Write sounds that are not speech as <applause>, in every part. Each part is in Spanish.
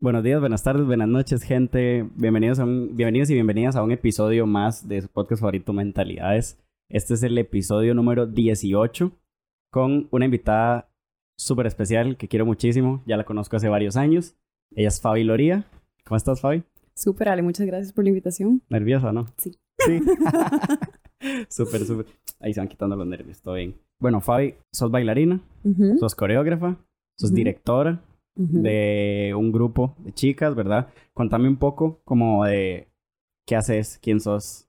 Buenos días, buenas tardes, buenas noches, gente. Bienvenidos, a un, bienvenidos y bienvenidas a un episodio más de su podcast favorito Mentalidades. Este es el episodio número 18 con una invitada súper especial que quiero muchísimo. Ya la conozco hace varios años. Ella es Fabi Loría. ¿Cómo estás, Fabi? Súper, Ale. Muchas gracias por la invitación. ¿Nerviosa, no? Sí. Sí. <laughs> súper, súper. Ahí se van quitando los nervios. Todo bien. Bueno, Fabi, sos bailarina, sos coreógrafa, sos directora de un grupo de chicas, ¿verdad? Contame un poco como de qué haces, quién sos.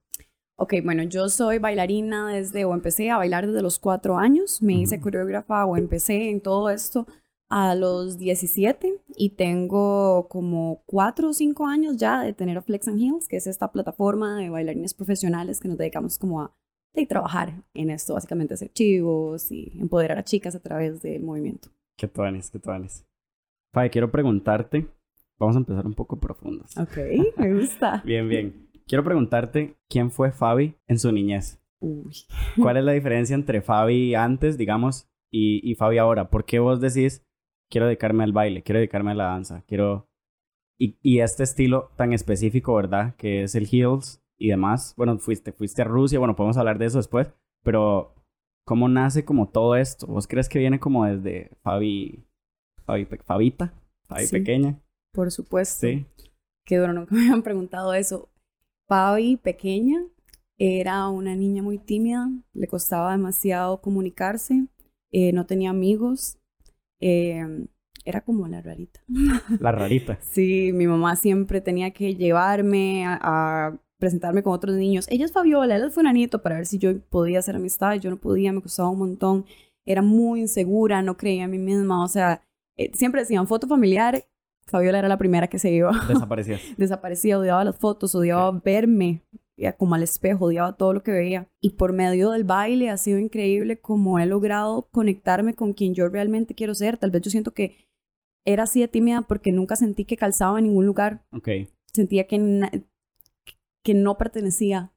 Ok, bueno, yo soy bailarina desde, o empecé a bailar desde los cuatro años. Me hice coreógrafa o empecé en todo esto a los 17 y tengo como cuatro o cinco años ya de tener a Flex and Heels, que es esta plataforma de bailarines profesionales que nos dedicamos como a de trabajar en esto, básicamente hacer chivos y empoderar a chicas a través del movimiento. ¿Qué tuanes, qué tuanes? Fabi, quiero preguntarte, vamos a empezar un poco profundos. Ok, me gusta. <laughs> Bien, bien. Quiero preguntarte quién fue Fabi en su niñez. Uy. ¿Cuál es la diferencia entre Fabi antes, digamos, y, y Fabi ahora? ¿Por qué vos decís, quiero dedicarme al baile, quiero dedicarme a la danza, quiero... Y, y este estilo tan específico, ¿verdad? Que es el heels y demás. Bueno, fuiste, fuiste a Rusia, bueno, podemos hablar de eso después, pero ¿cómo nace como todo esto? ¿Vos crees que viene como desde Fabi, Fabi, Fabita, Fabi Sí. pequeña? Por supuesto. Sí. Qué duro, nunca <laughs> me habían preguntado eso. Fabi, pequeña, era una niña muy tímida, le costaba demasiado comunicarse, eh, no tenía amigos, eh, era como la rarita. <laughs> La rarita. Sí, mi mamá siempre tenía que llevarme a, a presentarme con otros niños. Ella es Fabiola, él es Fulanito, para ver si yo podía hacer amistad. Yo no podía, me costaba un montón. Era muy insegura, no creía en mí misma. O sea, eh, siempre decían foto familiar. Fabiola era la primera que se iba. Desaparecías. <laughs> Desaparecía, odiaba las fotos, odiaba verme como al espejo, odiaba todo lo que veía. Y por medio del baile ha sido increíble como he logrado conectarme con quien yo realmente quiero ser. Tal vez yo siento que era así de tímida porque nunca sentí que calzaba en ningún lugar. Ok. Sentía que, que no pertenecía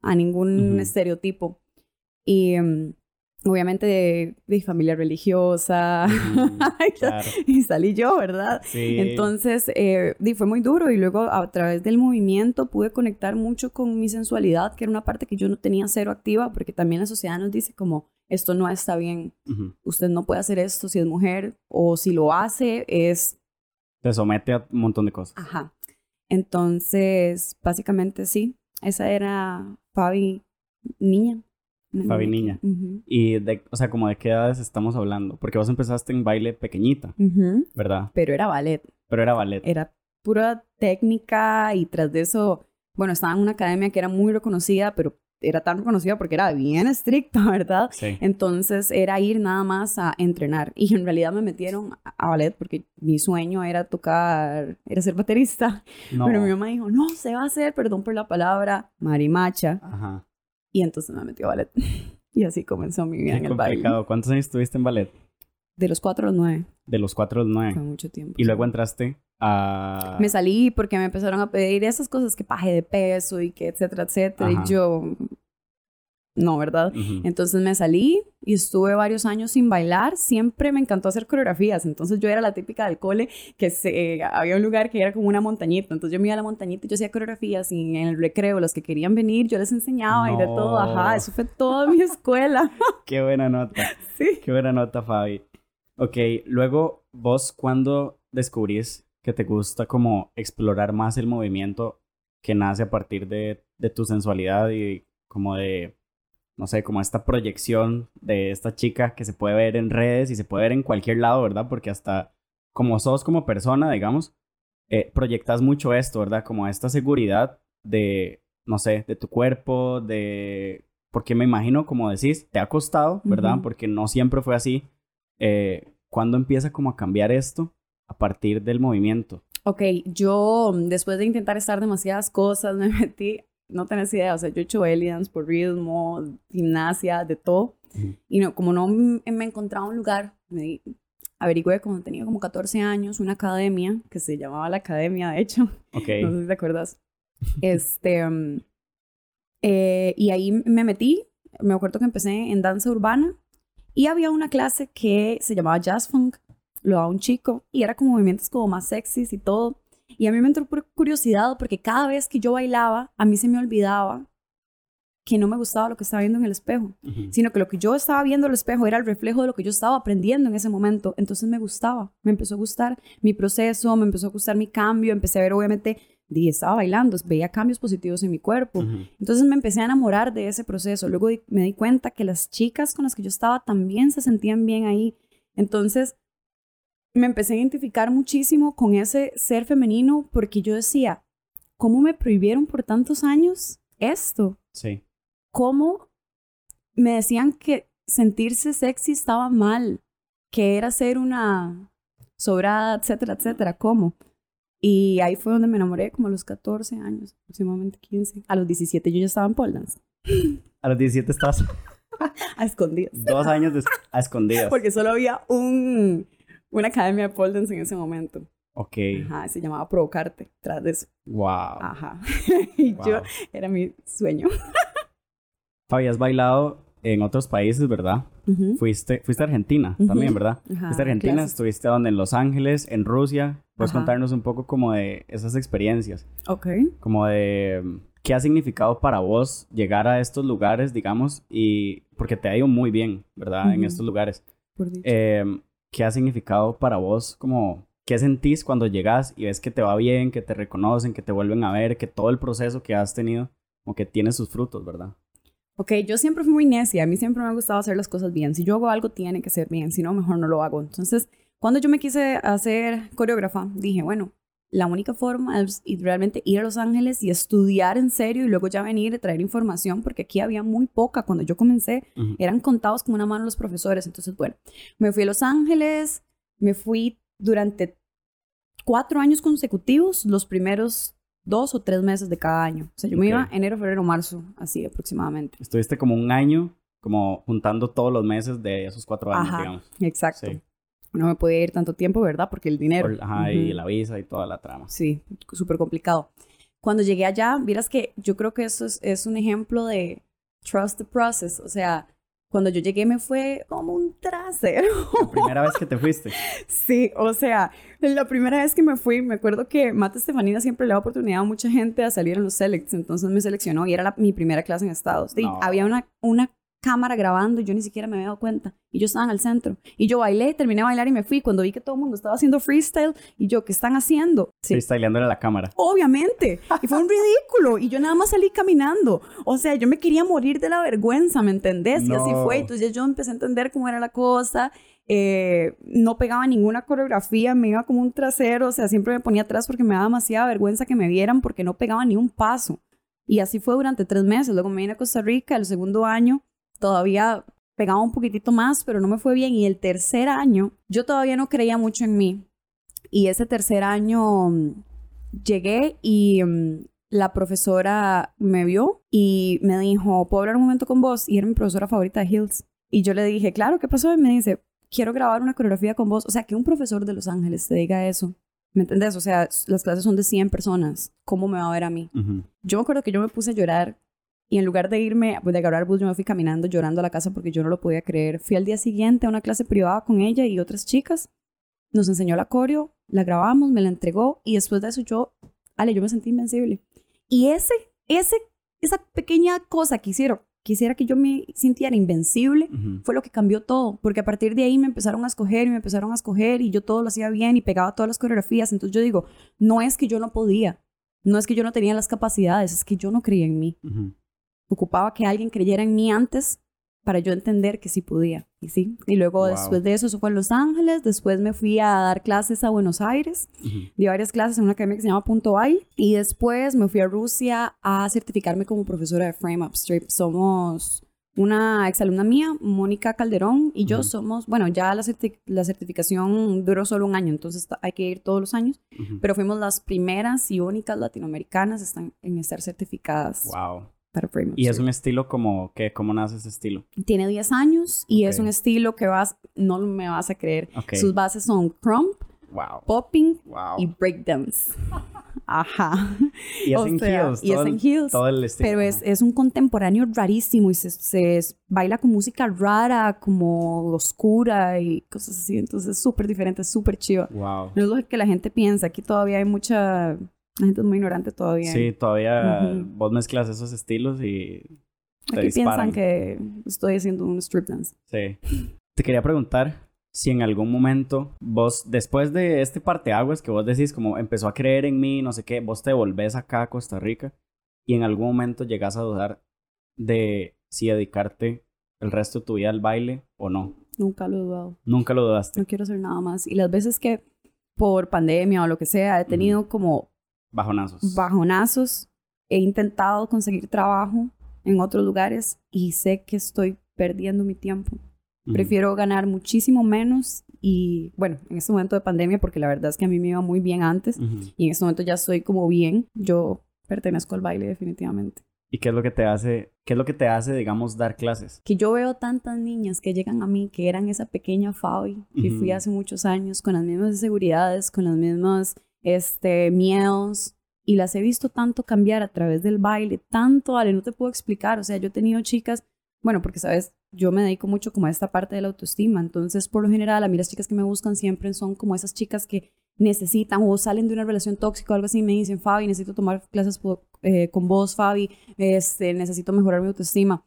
a ningún estereotipo. Y em, obviamente de, de familia religiosa. <laughs> Claro. y salí yo, ¿verdad? Sí. Entonces, eh, fue muy duro y luego a través del movimiento pude conectar mucho con mi sensualidad, que era una parte que yo no tenía cero activa, porque también la sociedad nos dice como, esto no está bien, usted no puede hacer esto si es mujer, o si lo hace es, Te somete a un montón de cosas. ajá. Entonces, básicamente sí, esa era Fabi niña. Fabi niña. Y, de, o sea, como de qué edades estamos hablando. Porque vos empezaste en baile pequeñita. ¿verdad? Pero era ballet. Pero era ballet. era pura técnica y tras de eso, bueno, estaba en una academia que era muy reconocida, pero era tan reconocida porque era bien estricta, <laughs> ¿verdad? Sí. Entonces era ir nada más a entrenar y en realidad me metieron a- a ballet porque mi sueño era tocar, era ser baterista, No. pero mi mamá dijo, no, se va a hacer, perdón por la palabra, marimacha, Ajá. Y entonces me metió a ballet. <laughs> Y así comenzó mi vida Qué en el baile. complicado. ¿Cuántos años estuviste en ballet? De los cuatro a los nueve, De los cuatro a los nueve. fue mucho tiempo. Y sí. luego entraste a... Me salí porque me empezaron a pedir esas cosas que paje de peso y que etcétera, etcétera. Ajá. Y yo, no, ¿verdad? Entonces me salí y estuve varios años sin bailar. Siempre me encantó hacer coreografías. Entonces yo era la típica del cole que se, había un lugar que era como una montañita. Entonces yo me iba a la montañita y yo hacía coreografías y en el recreo los que querían venir yo les enseñaba y de todo. Ajá, eso fue toda mi <laughs> escuela. <laughs> Qué buena nota. <laughs> sí. Qué buena nota, Fabi. Ok, luego vos cuando descubrís que te gusta como explorar más el movimiento que nace a partir de, de tu sensualidad y como de, no sé, como esta proyección de esta chica que se puede ver en redes y se puede ver en cualquier lado, ¿verdad? Porque hasta como sos como persona, digamos, eh, proyectas mucho esto, ¿verdad? Como esta seguridad de, no sé, de tu cuerpo, de... Porque me imagino, como decís, te ha costado, ¿verdad? Porque no siempre fue así. Eh, ¿Cuándo empieza como a cambiar esto? A partir del movimiento. Ok, yo después de intentar estar demasiadas cosas, <laughs> me metí, no tenés idea, o sea, yo he hecho belly dance por ritmo, gimnasia, de todo. Y no, como no m- me encontraba un lugar, me averigüé cuando tenía como 14 años una academia que se llamaba la academia, de hecho, <laughs> Ok. no sé si te acuerdas. Este, Eh, y ahí me metí, me acuerdo que empecé en danza urbana y había una clase que se llamaba Jazz Funk, lo daba un chico y era como movimientos como más sexys y todo. Y a mí me entró por curiosidad porque cada vez que yo bailaba, a mí se me olvidaba que no me gustaba lo que estaba viendo en el espejo, sino que lo que yo estaba viendo en el espejo era el reflejo de lo que yo estaba aprendiendo en ese momento. Entonces me gustaba, me empezó a gustar mi proceso, me empezó a gustar mi cambio, empecé a ver obviamente, dije, estaba bailando, veía cambios positivos en mi cuerpo. Entonces me empecé a enamorar de ese proceso. Luego me di cuenta que las chicas con las que yo estaba también se sentían bien ahí. Entonces me empecé a identificar muchísimo con ese ser femenino porque yo decía, ¿cómo me prohibieron por tantos años esto? Sí cómo me decían que sentirse sexy estaba mal, que era ser una sobrada, etcétera, etcétera. ¿Cómo? Y ahí fue donde me enamoré, como a los 14 años, aproximadamente 15. A los 17 yo ya estaba en pole dance. A los 17 estabas... <laughs> a escondidas. Dos años a escondidas. Porque solo había un, una academia de pole dance en ese momento. Ok. Ajá, se llamaba Provocarte, tras de eso. Wow. Ajá. <laughs> y yo, era mi sueño. Fabi, has bailado en otros países, ¿verdad? fuiste, fuiste a Argentina también, ¿verdad? fuiste a Argentina, estuviste donde en Los Ángeles, en Rusia. ¿Puedes contarnos un poco como de esas experiencias? Ok. Como de qué ha significado para vos llegar a estos lugares, digamos, y porque te ha ido muy bien, ¿verdad? En estos lugares. Por eh, ¿Qué ha significado para vos como ¿Qué sentís cuando llegas y ves que te va bien, que te reconocen, que te vuelven a ver, que todo el proceso que has tenido, como que tiene sus frutos, ¿verdad? Ok, yo siempre fui muy necia, a mí siempre me ha gustado hacer las cosas bien. Si yo hago algo, tiene que ser bien, si no, mejor no lo hago. Entonces, cuando yo me quise hacer coreógrafa, dije, bueno, la única forma es realmente ir a Los Ángeles y estudiar en serio y luego ya venir y traer información, porque aquí había muy poca. Cuando yo comencé, eran contados con una mano los profesores. Entonces, bueno, me fui a Los Ángeles, me fui durante cuatro años consecutivos, los primeros dos o tres meses de cada año. O sea, yo me iba enero, febrero, marzo, así aproximadamente. Estuviste como un año, como juntando todos los meses de esos cuatro años, ajá, digamos. Exacto. No me podía ir tanto tiempo, ¿verdad? Porque el dinero. ajá, y la visa y toda la trama. Sí, súper complicado. Cuando llegué allá, vieras que yo creo que eso es, es un ejemplo de trust the process. O sea, cuando yo llegué me fue como un trasero. La primera vez que te fuiste. <laughs> Sí, o sea, la primera vez que me fui, me acuerdo que Mata Estefanina siempre le da oportunidad a mucha gente a salir en los selects, entonces me seleccionó y era mi primera clase en Estados. Había una, una cámara grabando y yo ni siquiera me había dado cuenta. Y yo estaba en el centro. Y yo bailé, terminé de bailar y me fui. Cuando vi que todo el mundo estaba haciendo freestyle y yo, ¿qué están haciendo? Sí. Freestyleando en la cámara. Obviamente. Y fue un <laughs> ridículo. Y yo nada más salí caminando. O sea, yo me quería morir de la vergüenza, ¿me entendés? Y así fue. Entonces yo empecé a entender cómo era la cosa. Eh, no pegaba ninguna coreografía, me iba como un trasero, o sea, siempre me ponía atrás porque me daba demasiada vergüenza que me vieran porque no pegaba ni un paso. Y así fue durante tres meses. Luego me vine a Costa Rica el segundo año todavía pegaba un poquitito más, pero no me fue bien. Y el tercer año, yo todavía no creía mucho en mí. Y ese tercer año mm, llegué y mm, la profesora me vio y me dijo, ¿puedo hablar un momento con vos? Y era mi profesora favorita de Hills. Y yo le dije, claro, ¿qué pasó? Y me dice, quiero grabar una coreografía con vos. O sea, que un profesor de Los Ángeles te diga eso. ¿Me entendés? O sea, las clases son de 100 personas. ¿Cómo me va a ver a mí? Yo me acuerdo que yo me puse a llorar y en lugar de irme, pues de agarrar bus, yo me fui caminando llorando a la casa porque yo no lo podía creer. Fui al día siguiente a una clase privada con ella y otras chicas. Nos enseñó la coreo, la grabamos, me la entregó y después de eso yo, Ale, yo me sentí invencible. Y ese, ese, esa pequeña cosa que hicieron, quisiera que yo me sintiera invencible, fue lo que cambió todo, porque a partir de ahí me empezaron a escoger y me empezaron a escoger y yo todo lo hacía bien y pegaba todas las coreografías. Entonces yo digo, no es que yo no podía, no es que yo no tenía las capacidades, es que yo no creía en mí ocupaba que alguien creyera en mí antes para yo entender que sí podía. Y sí. Y luego después de eso, eso fue en Los Ángeles. Después me fui a dar clases a Buenos Aires. Di varias clases en una academia que se llama Punto Bay. Y después me fui a Rusia a certificarme como profesora de Frame Up Strip. Somos una exalumna mía, Mónica Calderón, y yo somos, bueno, ya la, la, certificación duró solo un año, entonces hay que ir todos los años, pero fuimos las primeras y únicas latinoamericanas están en estar certificadas. Wow. ¿Y es un estilo como que cómo nace ese estilo? Tiene 10 años y es un estilo que vas, no me vas a creer. Sus bases son crump, popping y breakdance. <laughs> Ajá. Y es O en sea, heels. y es en el- heels, Todo el estilo. Pero es, es un contemporáneo rarísimo y se, se baila con música rara, como oscura y cosas así. Entonces es súper diferente, súper chido. Wow. No es lo que la gente piensa. Aquí todavía hay mucha... La gente es muy ignorante todavía. Sí, todavía vos mezclas esos estilos y te Aquí disparan. piensan que estoy haciendo un strip dance. Sí. Te quería preguntar si en algún momento vos, después de este parteaguas que vos decís como empezó a creer en mí, no sé qué, vos te volvés acá a Costa Rica y en algún momento llegas a dudar de si dedicarte el resto de tu vida al baile o no. Nunca lo he dudado. Nunca lo dudaste. No quiero hacer nada más. Y las veces que por pandemia o lo que sea he tenido como Bajonazos. bajonazos, he intentado conseguir trabajo en otros lugares y sé que estoy perdiendo mi tiempo. Prefiero ganar muchísimo menos y, bueno, en este momento de pandemia, porque la verdad es que a mí me iba muy bien antes y en este momento ya estoy como bien, yo pertenezco al baile definitivamente. ¿Y qué es lo que te hace, qué es lo que te hace, digamos, dar clases? Que yo veo tantas niñas que llegan a mí, que eran esa pequeña Fabi, que fui hace muchos años, con las mismas inseguridades, con los mismos este, miedos, y las he visto tanto cambiar a través del baile, tanto, Ale, no te puedo explicar, o sea, yo he tenido chicas, bueno, porque sabes, yo me dedico mucho como a esta parte de la autoestima, entonces por lo general a mí las chicas que me buscan siempre son como esas chicas que necesitan o salen de una relación tóxica o algo así me dicen, Fabi, necesito tomar clases eh, con vos, Fabi, este, necesito mejorar mi autoestima.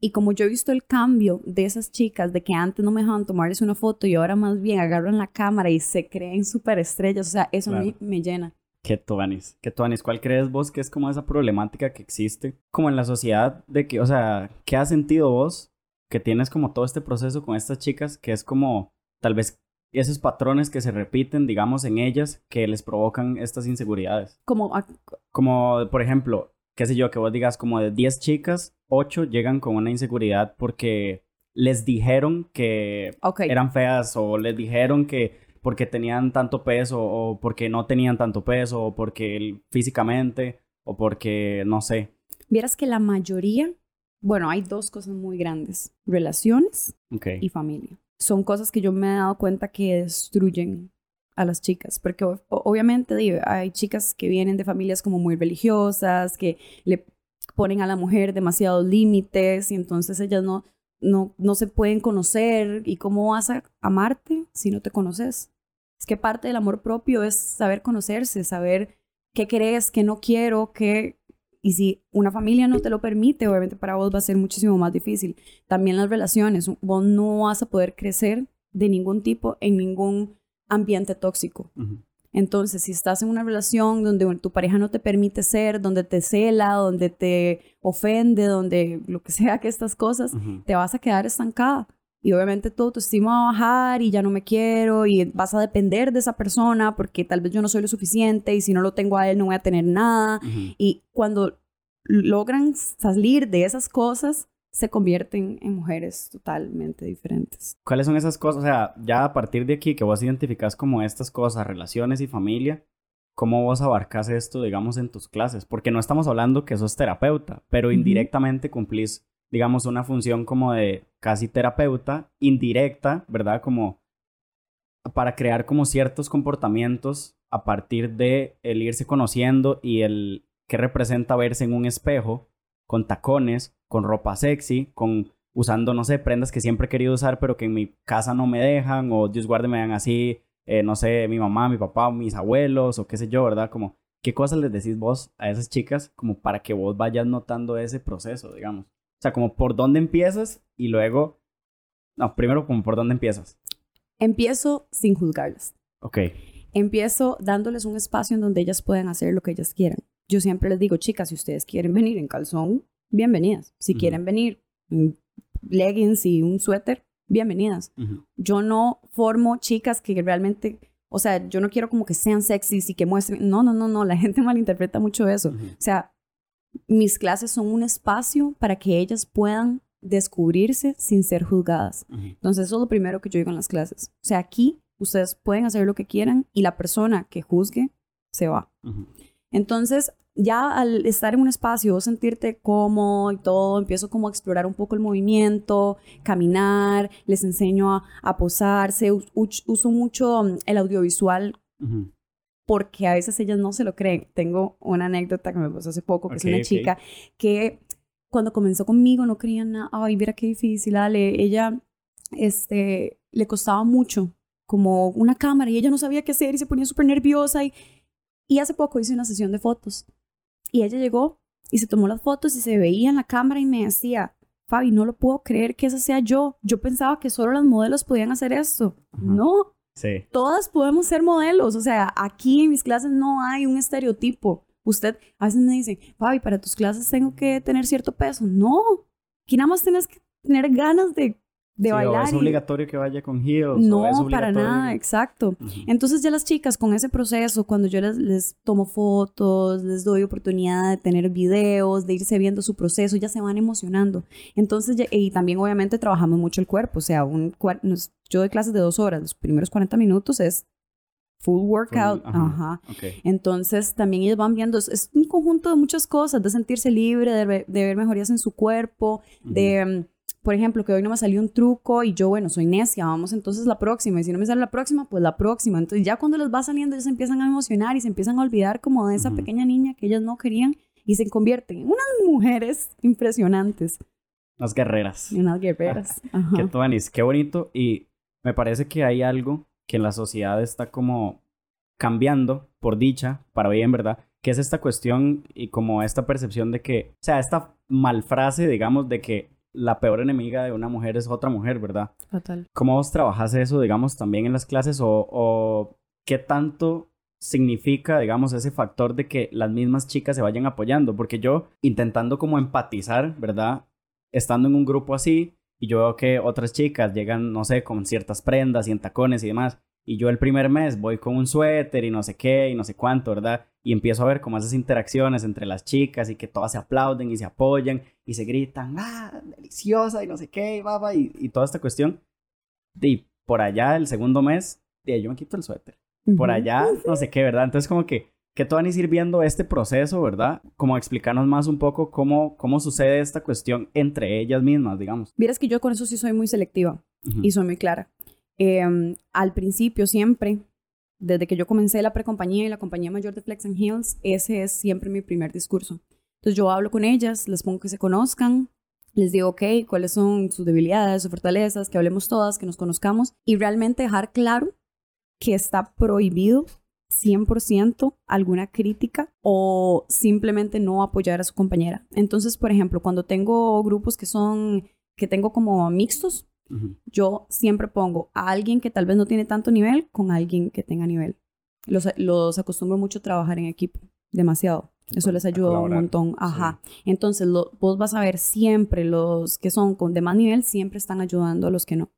Y como yo he visto el cambio de esas chicas, de que antes no me dejaban tomarles una foto y ahora más bien agarran la cámara y se creen súper estrellas, o sea, eso a mí me llena. ¿Qué tuanis? ¿Qué tuanis? ¿Cuál crees vos que es como esa problemática que existe como en la sociedad de que, o sea, ¿qué has sentido vos que tienes como todo este proceso con estas chicas que es como tal vez esos patrones que se repiten, digamos, en ellas que les provocan estas inseguridades? Como, Como, por ejemplo, qué sé yo, que vos digas como de 10 chicas, 8 llegan con una inseguridad porque les dijeron que ok, eran feas o les dijeron que porque tenían tanto peso o porque no tenían tanto peso o porque físicamente o porque no sé. vieras que la mayoría, bueno, hay dos cosas muy grandes, relaciones Ok. y familia. Son cosas que yo me he dado cuenta que destruyen a las chicas, porque obviamente digo, hay chicas que vienen de familias como muy religiosas, que le ponen a la mujer demasiados límites y entonces ellas no, no, no se pueden conocer y cómo vas a amarte si no te conoces. Es que parte del amor propio es saber conocerse, saber qué querés, qué no quiero, qué... Y si una familia no te lo permite, obviamente para vos va a ser muchísimo más difícil. También las relaciones, vos no vas a poder crecer de ningún tipo en ningún ambiente tóxico. Entonces, si estás en una relación donde tu pareja no te permite ser, donde te cela, donde te ofende, donde lo que sea que estas cosas, te vas a quedar estancada. Y obviamente tu autoestima va a bajar y ya no me quiero y vas a depender de esa persona porque tal vez yo no soy lo suficiente y si no lo tengo a él no voy a tener nada. Y cuando logran salir de esas cosas, se convierten en mujeres totalmente diferentes. ¿Cuáles son esas cosas? O sea, ya a partir de aquí que vos identificás como estas cosas, relaciones y familia, ¿cómo vos abarcas esto, digamos, en tus clases? Porque no estamos hablando que sos terapeuta, pero indirectamente cumplís, digamos, una función como de casi terapeuta, indirecta, ¿verdad? Como para crear como ciertos comportamientos a partir de el irse conociendo y el que representa verse en un espejo con tacones, con ropa sexy, con usando, no sé, prendas que siempre he querido usar, pero que en mi casa no me dejan, o Dios guarde me dan así, eh, no sé, mi mamá, mi papá, mis abuelos, o qué sé yo, ¿verdad? Como, ¿qué cosas les decís vos a esas chicas como para que vos vayas notando ese proceso, digamos? O sea, como por dónde empiezas y luego, no, primero como por dónde empiezas. Empiezo sin juzgarlas. Ok. Empiezo dándoles un espacio en donde ellas puedan hacer lo que ellas quieran. Yo siempre les digo, chicas, si ustedes quieren venir en calzón, bienvenidas. Si Ujú. quieren venir en leggings y un suéter, bienvenidas. Ujú. Yo no formo chicas que realmente, o sea, yo no quiero como que sean sexys y que muestren, no, no, no, no, la <laughs> gente malinterpreta mucho eso. Ujú. O sea, mis clases son un espacio para que ellas puedan descubrirse sin ser juzgadas. Ujú. Entonces, eso es lo primero que yo digo en las clases. O sea, aquí ustedes pueden hacer lo que quieran y la persona que juzgue se va. Entonces, ya al estar en un espacio, sentirte cómodo y todo, empiezo como a explorar un poco el movimiento, caminar, les enseño a, a posarse, us- uso mucho mm, el audiovisual porque a veces ellas no se lo creen. Tengo una anécdota que me pasó hace poco, que es una chica que cuando comenzó conmigo no creía nada, ay, mira qué difícil, Ale, ella, este, le costaba mucho, como una cámara, y ella no sabía qué hacer y se ponía súper nerviosa, y, y hace poco hice una sesión de fotos, y ella llegó y se tomó las fotos y se veía en la cámara y me decía, Fabi, no lo puedo creer que esa sea yo. Yo pensaba que solo las modelos podían hacer esto. No. Sí. Todas podemos ser modelos. O sea, aquí en mis clases no hay un estereotipo. Usted a veces me dice, Fabi, para tus clases tengo que tener cierto peso. No. Aquí nada más tienes que tener ganas de de bailar. es obligatorio que vaya con heels. No, para nada, exacto. Entonces ya las chicas con ese proceso, cuando yo les, les, tomo fotos, les doy oportunidad de tener videos, de irse viendo su proceso, ya se van emocionando. Entonces, y también obviamente trabajamos mucho el cuerpo, o sea, un, yo doy clases de dos horas, los primeros 40 minutos es full workout. ajá. Entonces también ellos van viendo, es, un conjunto de muchas cosas, de sentirse libre, de, de ver mejorías en su cuerpo, de por ejemplo, que hoy no me salió un truco y yo, bueno, soy necia, vamos entonces la próxima. Y si no me sale la próxima, pues la próxima. Entonces ya cuando les va saliendo, ellos se empiezan a emocionar y se empiezan a olvidar como de esa pequeña niña que ellas no querían y se convierten en unas mujeres impresionantes. Unas guerreras. Unas guerreras. <laughs> Qué tuanis, qué bonito. Y me parece que hay algo que en la sociedad está como cambiando, por dicha, para bien, ¿verdad? Que es esta cuestión y como esta percepción de que, o sea, esta malfrase, digamos, de que la peor enemiga de una mujer es otra mujer, ¿verdad? Total. ¿Cómo vos trabajas eso, digamos, también en las clases o, qué tanto significa, digamos, ese factor de que las mismas chicas se vayan apoyando? Porque yo intentando como empatizar, ¿verdad? Estando en un grupo así y yo veo que otras chicas llegan, no sé, con ciertas prendas y en tacones y demás y yo el primer mes voy con un suéter y no sé qué y no sé cuánto, ¿verdad? Y empiezo a ver como esas interacciones entre las chicas y que todas se aplauden y se apoyan y se gritan, ah, deliciosa y no sé qué, baba, y, y toda esta cuestión. Y por allá el segundo mes, y yo me quito el suéter. Por allá, no sé qué, ¿verdad? Entonces como que, que van a ir viendo este proceso, ¿verdad? Como explicarnos más un poco cómo, cómo sucede esta cuestión entre ellas mismas, digamos. Vieras que yo con eso sí soy muy selectiva y soy muy clara. Em, al principio siempre, desde que yo comencé la precompañía y la compañía mayor de Flex and Heels, ese es siempre mi primer discurso. Entonces yo hablo con ellas, les pongo que se conozcan, les digo, ok, cuáles son sus debilidades, sus fortalezas, que hablemos todas, que nos conozcamos y realmente dejar claro que está prohibido 100% alguna crítica o simplemente no apoyar a su compañera. Entonces, por ejemplo, cuando tengo grupos que son, que tengo como mixtos, yo siempre pongo a alguien que tal vez no tiene tanto nivel con alguien que tenga nivel. Los, los acostumbro mucho a trabajar en equipo, demasiado. Eso les ayuda un montón. Ajá. Entonces, vos vas a ver siempre los que son con de más nivel, siempre están ayudando a los que no.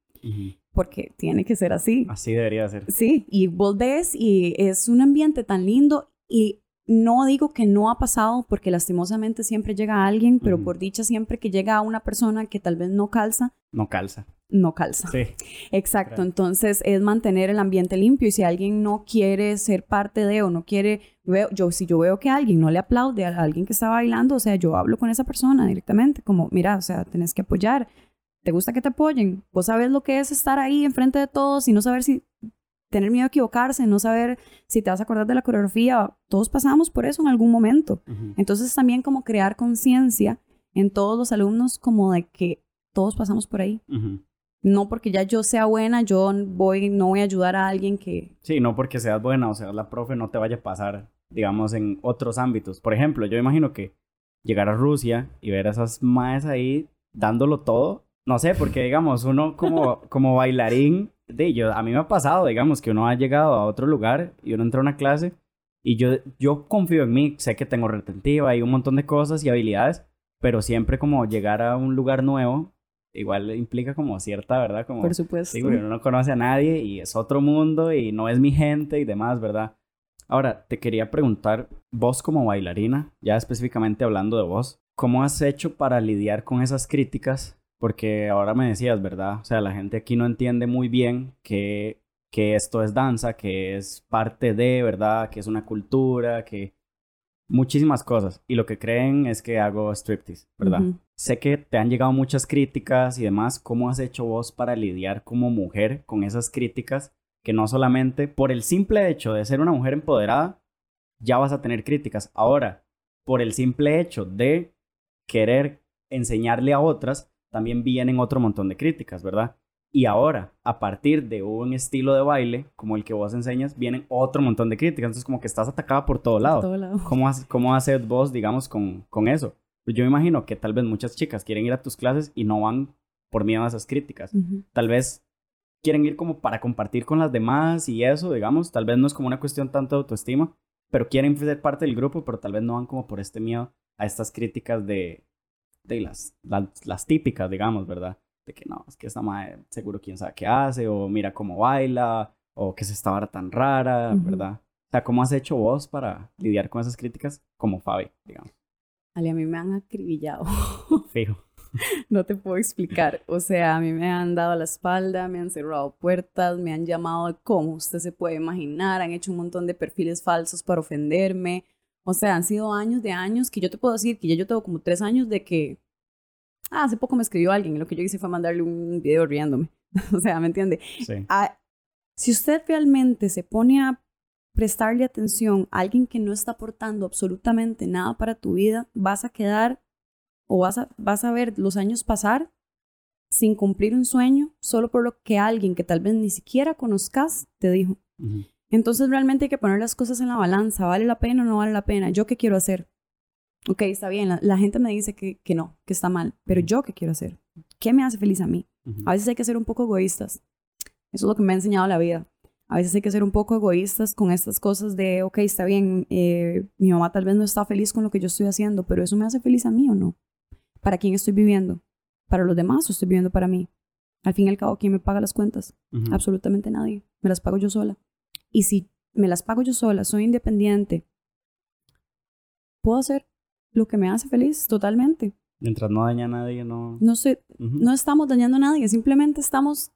Porque tiene que ser así. Así debería ser. Sí, y vos ves y es un ambiente tan lindo y no digo que no ha pasado porque lastimosamente siempre llega alguien, pero por dicha siempre que llega a una persona que tal vez no calza. No calza. No calza. Sí. Exacto. Entonces es mantener el ambiente limpio y si alguien no quiere ser parte de o no quiere, veo, yo si yo veo que alguien no le aplaude a alguien que está bailando, o sea, yo hablo con esa persona directamente, como, mira, o sea, tenés que apoyar. ¿Te gusta que te apoyen? Vos sabes lo que es estar ahí enfrente de todos y no saber si tener miedo a equivocarse, no saber si te vas a acordar de la coreografía, todos pasamos por eso en algún momento. Entonces también como crear conciencia en todos los alumnos como de que todos pasamos por ahí. No porque ya yo sea buena, yo voy, no voy a ayudar a alguien que... Sí, no porque seas buena o seas la profe, no te vaya a pasar, digamos, en otros ámbitos. Por ejemplo, yo imagino que llegar a Rusia y ver a esas maes ahí dándolo todo, no sé, porque digamos, uno como, como bailarín de yo, a mí me ha pasado, digamos, que uno ha llegado a otro lugar y uno entra a una clase y yo, yo confío en mí, sé que tengo retentiva y un montón de cosas y habilidades, pero siempre como llegar a un lugar nuevo, igual implica como cierta, ¿verdad? Como, Por supuesto. Uno no conoce a nadie y es otro mundo y no es mi gente y demás, ¿verdad? Ahora, te quería preguntar, vos como bailarina, ya específicamente hablando de vos, ¿cómo has hecho para lidiar con esas críticas porque ahora me decías, ¿verdad? O sea, la gente aquí no entiende muy bien que, que esto es danza, que es parte de, ¿verdad? Que es una cultura, que muchísimas cosas. Y lo que creen es que hago striptease, ¿verdad? Sé que te han llegado muchas críticas y demás. ¿Cómo has hecho vos para lidiar como mujer con esas críticas que no solamente por el simple hecho de ser una mujer empoderada, ya vas a tener críticas. Ahora, por el simple hecho de querer enseñarle a otras, también vienen otro montón de críticas, ¿verdad? Y ahora, a partir de un estilo de baile como el que vos enseñas, vienen otro montón de críticas. Entonces, como que estás atacada por todo lado. todo lado. ¿Cómo, haces, ¿Cómo haces vos, digamos, con, con eso? Pues yo me imagino que tal vez muchas chicas quieren ir a tus clases y no van por miedo a esas críticas. Tal vez quieren ir como para compartir con las demás y eso, digamos. Tal vez no es como una cuestión tanto de autoestima, pero quieren ser parte del grupo, pero tal vez no van como por este miedo a estas críticas de, de las, las, las típicas, digamos, ¿verdad? De que no, es que esta madre seguro quién sabe qué hace, o mira cómo baila, o que es esta vara tan rara. ¿verdad? O sea, ¿cómo has hecho vos para lidiar con esas críticas como Fabi, digamos? Ale, a mí me han acribillado. <laughs> Fijo. No te puedo explicar. O sea, a mí me han dado la espalda, me han cerrado puertas, me han llamado de cómo usted se puede imaginar, han hecho un montón de perfiles falsos para ofenderme. O sea, han sido años de años que yo te puedo decir que ya yo tengo como tres años de que... Ah, hace poco me escribió alguien y lo que yo hice fue mandarle un video riéndome. <laughs> o sea, ¿me entiende? Sí. Ah, si usted realmente se pone a prestarle atención a alguien que no está aportando absolutamente nada para tu vida, vas a quedar o vas a, vas a ver los años pasar sin cumplir un sueño solo por lo que alguien que tal vez ni siquiera conozcas te dijo. Ujú. Entonces realmente hay que poner las cosas en la balanza. ¿Vale la pena o no vale la pena? ¿Yo qué quiero hacer? Ok, está bien, la, la gente me dice que, que no, que está mal, pero ¿yo qué quiero hacer? ¿Qué me hace feliz a mí? A veces hay que ser un poco egoístas. Eso es lo que me ha enseñado la vida. A veces hay que ser un poco egoístas con estas cosas de, ok, está bien, eh, mi mamá tal vez no está feliz con lo que yo estoy haciendo, pero eso me hace feliz a mí o no. ¿Para quién estoy viviendo? ¿Para los demás o estoy viviendo para mí? Al fin y al cabo, ¿quién me paga las cuentas? Absolutamente nadie. Me las pago yo sola. Y si me las pago yo sola, soy independiente, puedo hacer lo que me hace feliz totalmente. Mientras no daña a nadie, no... No, sé, no estamos dañando a nadie, simplemente estamos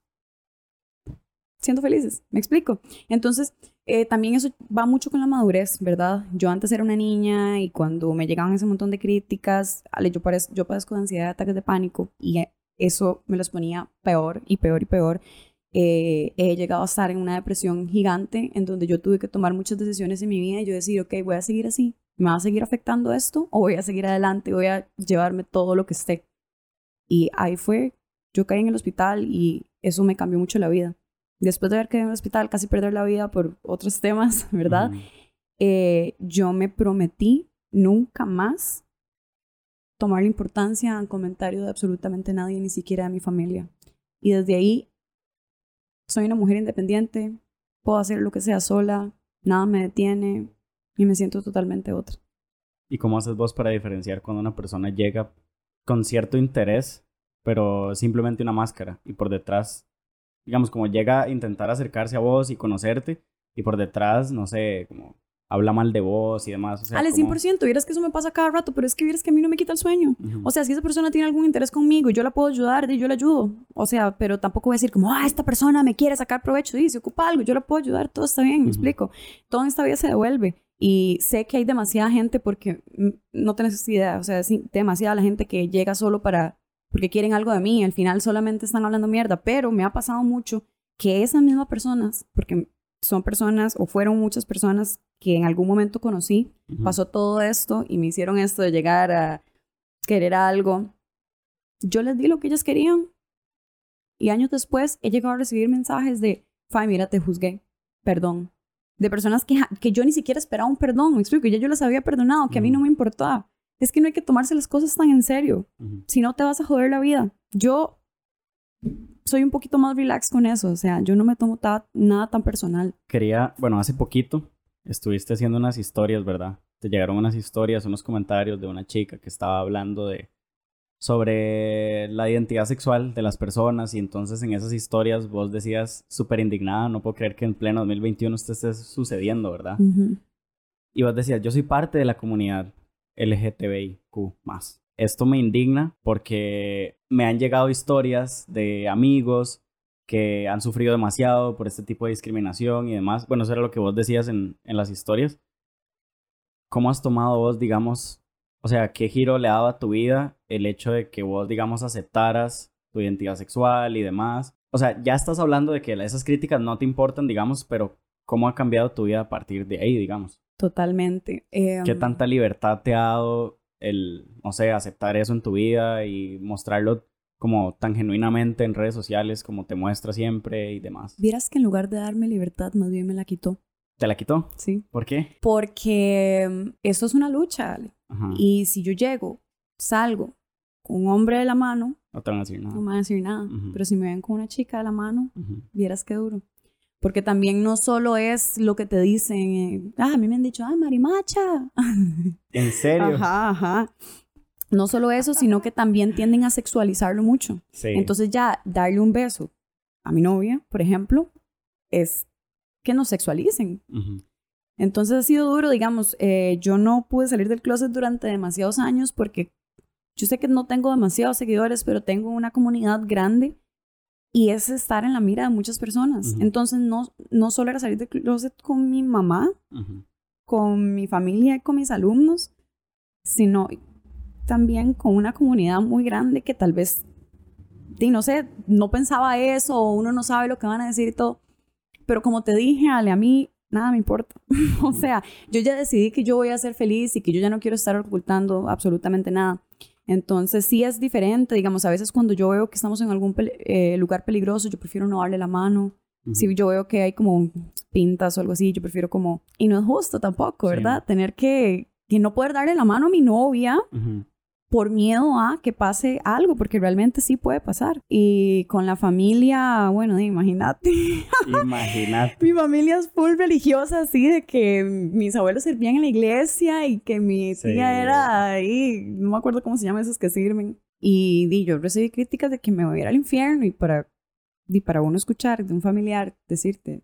siendo felices. ¿Me explico? Entonces, eh, también eso va mucho con la madurez, ¿verdad? Yo antes era una niña y cuando me llegaban ese montón de críticas, ale, yo, yo padezco de ansiedad, ataques de pánico y eso me los ponía peor y peor y peor. Eh, he llegado a estar en una depresión gigante en donde yo tuve que tomar muchas decisiones en mi vida y yo decir, ok, voy a seguir así, ¿me va a seguir afectando esto o voy a seguir adelante, voy a llevarme todo lo que esté? Y ahí fue, yo caí en el hospital y eso me cambió mucho la vida. Después de haber caído en el hospital, casi perder la vida por otros temas, <laughs> ¿verdad? Eh, yo me prometí nunca más tomarle importancia al comentario de absolutamente nadie, ni siquiera de mi familia. Y desde ahí soy una mujer independiente, puedo hacer lo que sea sola, nada me detiene y me siento totalmente otra. ¿Y cómo haces vos para diferenciar cuando una persona llega con cierto interés, pero simplemente una máscara y por detrás, digamos, como llega a intentar acercarse a vos y conocerte y por detrás, no sé, como habla mal de vos y demás? O sea, Ale, como- 100%, vieras que eso me pasa cada rato, pero es que vieras que a mí no me quita el sueño. O sea, si esa persona tiene algún interés conmigo y yo la puedo ayudar, yo la ayudo. O sea, pero tampoco voy a decir como, ah, esta persona me quiere sacar provecho, y se ocupa algo, yo la puedo ayudar, todo está bien, me explico. Todo en esta vida se devuelve. Y sé que hay demasiada gente porque no tenés idea, o sea, es demasiada la gente que llega solo para, porque quieren algo de mí, al final solamente están hablando mierda, pero me ha pasado mucho que esas mismas personas, porque son personas o fueron muchas personas que en algún momento conocí, pasó todo esto y me hicieron esto de llegar a querer algo. Yo les di lo que ellos querían. Y años después he llegado a recibir mensajes de, Fay, mira, te juzgué, perdón. De personas que, que yo ni siquiera esperaba un perdón, me explico, ya yo las había perdonado, que a mí no me importaba. Es que no hay que tomarse las cosas tan en serio, si no te vas a joder la vida. Yo soy un poquito más relax con eso, o sea, yo no me tomo ta- nada tan personal. Quería, bueno, hace poquito estuviste haciendo unas historias, ¿verdad? Te llegaron unas historias, unos comentarios de una chica que estaba hablando de sobre la identidad sexual de las personas y entonces en esas historias vos decías súper indignada, no puedo creer que en pleno 2021 esto esté sucediendo, ¿verdad? Y vos decías, yo soy parte de la comunidad LGTBIQ+. Esto me indigna porque me han llegado historias de amigos que han sufrido demasiado por este tipo de discriminación y demás. Bueno, eso era lo que vos decías en, en las historias. ¿Cómo has tomado vos, digamos, o sea, qué giro le ha dado a tu vida el hecho de que vos, digamos, aceptaras tu identidad sexual y demás? o sea, ya estás hablando de que esas críticas no te importan, digamos, pero ¿cómo ha cambiado tu vida a partir de ahí, digamos? Totalmente. ¿Qué Em, tanta libertad te ha dado el, no sé, aceptar eso en tu vida y mostrarlo como tan genuinamente en redes sociales como te muestra siempre y demás? Vieras que en lugar de darme libertad, más bien me la quitó. ¿Te la quitó? Sí. ¿Por qué? Porque em, esto es una lucha, Ale. Ajá. Y si yo llego, salgo con un hombre de la mano, No te van a decir nada. no me van a decir nada. Pero si me ven con una chica de la mano, vieras qué duro. Porque también no solo es lo que te dicen, eh, ah, a mí me han dicho, ah, marimacha. <laughs> ¿En serio? Ajá, ajá. No solo eso, sino que también tienden a sexualizarlo mucho. Sí. Entonces ya darle un beso a mi novia, por ejemplo, es que nos sexualicen. Ujú. Entonces ha sido duro, digamos, eh, yo no pude salir del closet durante demasiados años porque yo sé que no tengo demasiados seguidores, pero tengo una comunidad grande y es estar en la mira de muchas personas. Ujú. Entonces no, no solo era salir del closet con mi mamá, Ujú. con mi familia y con mis alumnos, sino también con una comunidad muy grande que tal vez, di, no sé, no pensaba eso o uno no sabe lo que van a decir y todo. Pero como te dije, Ale, a mí nada me importa. <laughs> o sea, yo ya decidí que yo voy a ser feliz y que yo ya no quiero estar ocultando absolutamente nada. Entonces sí es diferente, digamos, a veces cuando yo veo que estamos en algún eh, lugar peligroso, yo prefiero no darle la mano. Si yo veo que hay como pintas o algo así, yo prefiero como... Y no es justo tampoco, Sí. ¿verdad? Tener que, que no poder darle la mano a mi novia Ujú. Por miedo a que pase algo, porque realmente sí puede pasar. Y con la familia, bueno, imagínate. Imagínate. <laughs> mi familia es full religiosa, así de que mis abuelos servían en la iglesia y que mi Sí. tía era ahí, no me acuerdo cómo se llaman esos que sirven. Y, di, yo recibí críticas de que me voy a ir al infierno y para, di, para uno escuchar de un familiar decirte,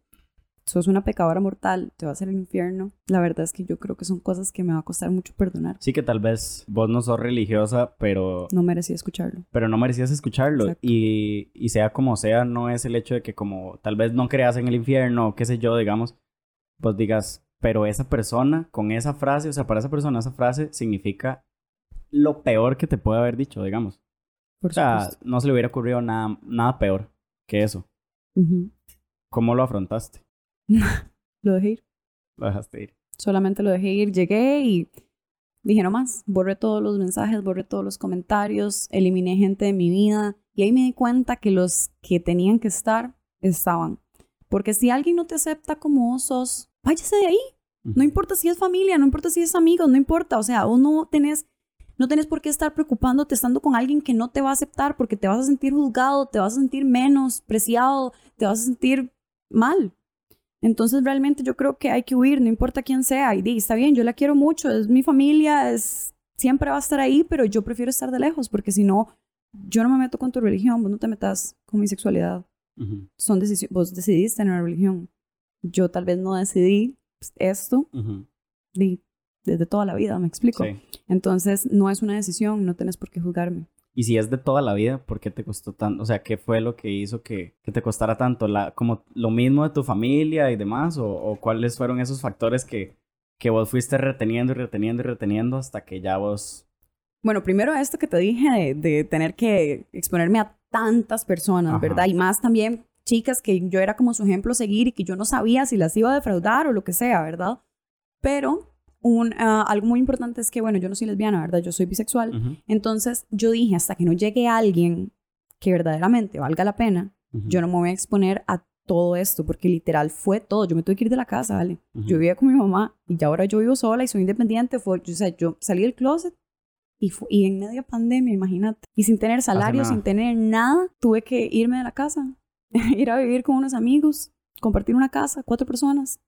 sos una pecadora mortal, te vas al infierno, la verdad es que yo creo que son cosas que me va a costar mucho perdonar. Sí que tal vez vos no sos religiosa, pero, No merecía escucharlo. pero no merecías escucharlo. Y, y sea como sea, no es el hecho de que como tal vez no creas en el infierno, o qué sé yo, digamos, vos digas, pero esa persona con esa frase, o sea, para esa persona esa frase significa lo peor que te puede haber dicho, digamos. Por O sea, supuesto. no se le hubiera ocurrido nada, nada peor que eso. Ujú. ¿Cómo lo afrontaste? <laughs> Lo dejé ir. Lo dejaste ir. Solamente lo dejé ir. Llegué y dije no más. Borré todos los mensajes, borré todos los comentarios, eliminé gente de mi vida. Y ahí me di cuenta que los que tenían que estar, estaban. Porque si alguien no te acepta como vos sos, váyase de ahí. No importa si es familia, no importa si es amigos, no importa. O sea, vos no tenés, no tenés por qué estar preocupándote estando con alguien que no te va a aceptar porque te vas a sentir juzgado, te vas a sentir menospreciado, te vas a sentir mal. Entonces realmente yo creo que hay que huir, no importa quién sea. Y di, está bien, yo la quiero mucho, es mi familia, es, siempre va a estar ahí, pero yo prefiero estar de lejos porque si no, yo no me meto con tu religión, vos no te metas con mi sexualidad. Ujú, Son decisiones, vos decidiste en una religión. Yo tal vez no decidí esto ujú. di, desde toda la vida, me explico. Sí. Entonces no es una decisión, no tenés por qué juzgarme. Y si es de toda la vida, ¿por qué te costó tanto? O sea, ¿qué fue lo que hizo que, que te costara tanto? La, ¿Como lo mismo de tu familia y demás? ¿O, o cuáles fueron esos factores que, que vos fuiste reteniendo y reteniendo y reteniendo hasta que ya vos... Bueno, primero esto que te dije de, de tener que exponerme a tantas personas, Ajá. ¿verdad? Y más también chicas que yo era como su ejemplo a seguir y que yo no sabía si las iba a defraudar o lo que sea, ¿verdad? Pero un, ah, algo muy importante es que, bueno, yo no soy lesbiana, ¿verdad? Yo soy bisexual. Entonces yo dije, hasta que no llegue alguien que verdaderamente valga la pena, yo no me voy a exponer a todo esto, porque literal fue todo. Yo me tuve que ir de la casa, ¿vale? Yo vivía con mi mamá y ya ahora yo vivo sola y soy independiente. Fue, yo, o sea, yo salí del closet y, fu- y en media pandemia, imagínate. Y sin tener salario, sin tener nada, tuve que irme de la casa, <laughs> ir a vivir con unos amigos, compartir una casa, cuatro personas,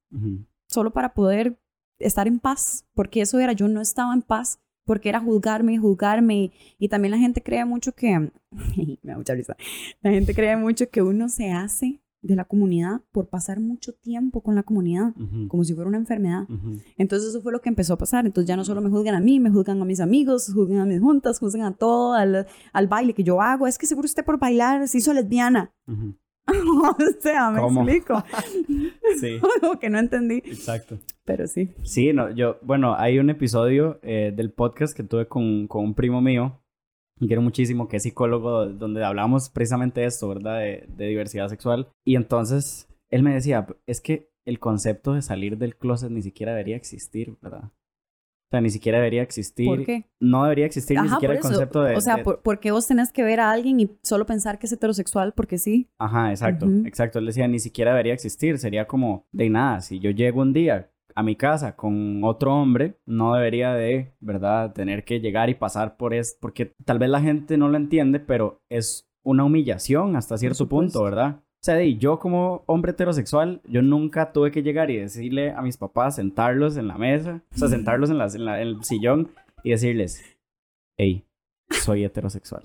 solo para poder estar en paz, porque eso era, yo no estaba en paz, porque era juzgarme y juzgarme. Y, y también la gente cree mucho que, <laughs> me da mucha risa, la gente cree mucho que uno se hace de la comunidad por pasar mucho tiempo con la comunidad, como si fuera una enfermedad. Entonces eso fue lo que empezó a pasar. Entonces ya no solo me juzgan a mí, me juzgan a mis amigos, juzgan a mis juntas, juzgan a todo, al, al baile que yo hago. Es que seguro usted por bailar se hizo lesbiana. Ujú. <laughs> o sea, me ¿Cómo? explico. <laughs> Sí, <laughs> que no entendí, exacto. pero sí. Sí, no, yo, bueno, hay un episodio eh, del podcast que tuve con, con un primo mío quiero muchísimo, que es psicólogo, donde hablamos precisamente de esto, ¿verdad? De, de diversidad sexual. Y entonces él me decía, es que el concepto de salir del closet ni siquiera debería existir, ¿verdad? O sea, ni siquiera debería existir. ¿Por qué? No debería existir ni siquiera el concepto de... O sea, de- ¿por, por qué vos tenés que ver a alguien y solo pensar que es heterosexual? Porque sí. Ajá, exacto, exacto. Él decía, ni siquiera debería existir. Sería como, de nada, si yo llego un día a mi casa con otro hombre, no debería de, ¿verdad? Tener que llegar y pasar por esto, porque tal vez la gente no lo entiende, pero es una humillación hasta cierto punto. ¿verdad? O sea, y yo como hombre heterosexual, yo nunca tuve que llegar y decirle a mis papás, sentarlos en la mesa, o sea, sentarlos en, las- en la- en el sillón y decirles, hey, soy heterosexual.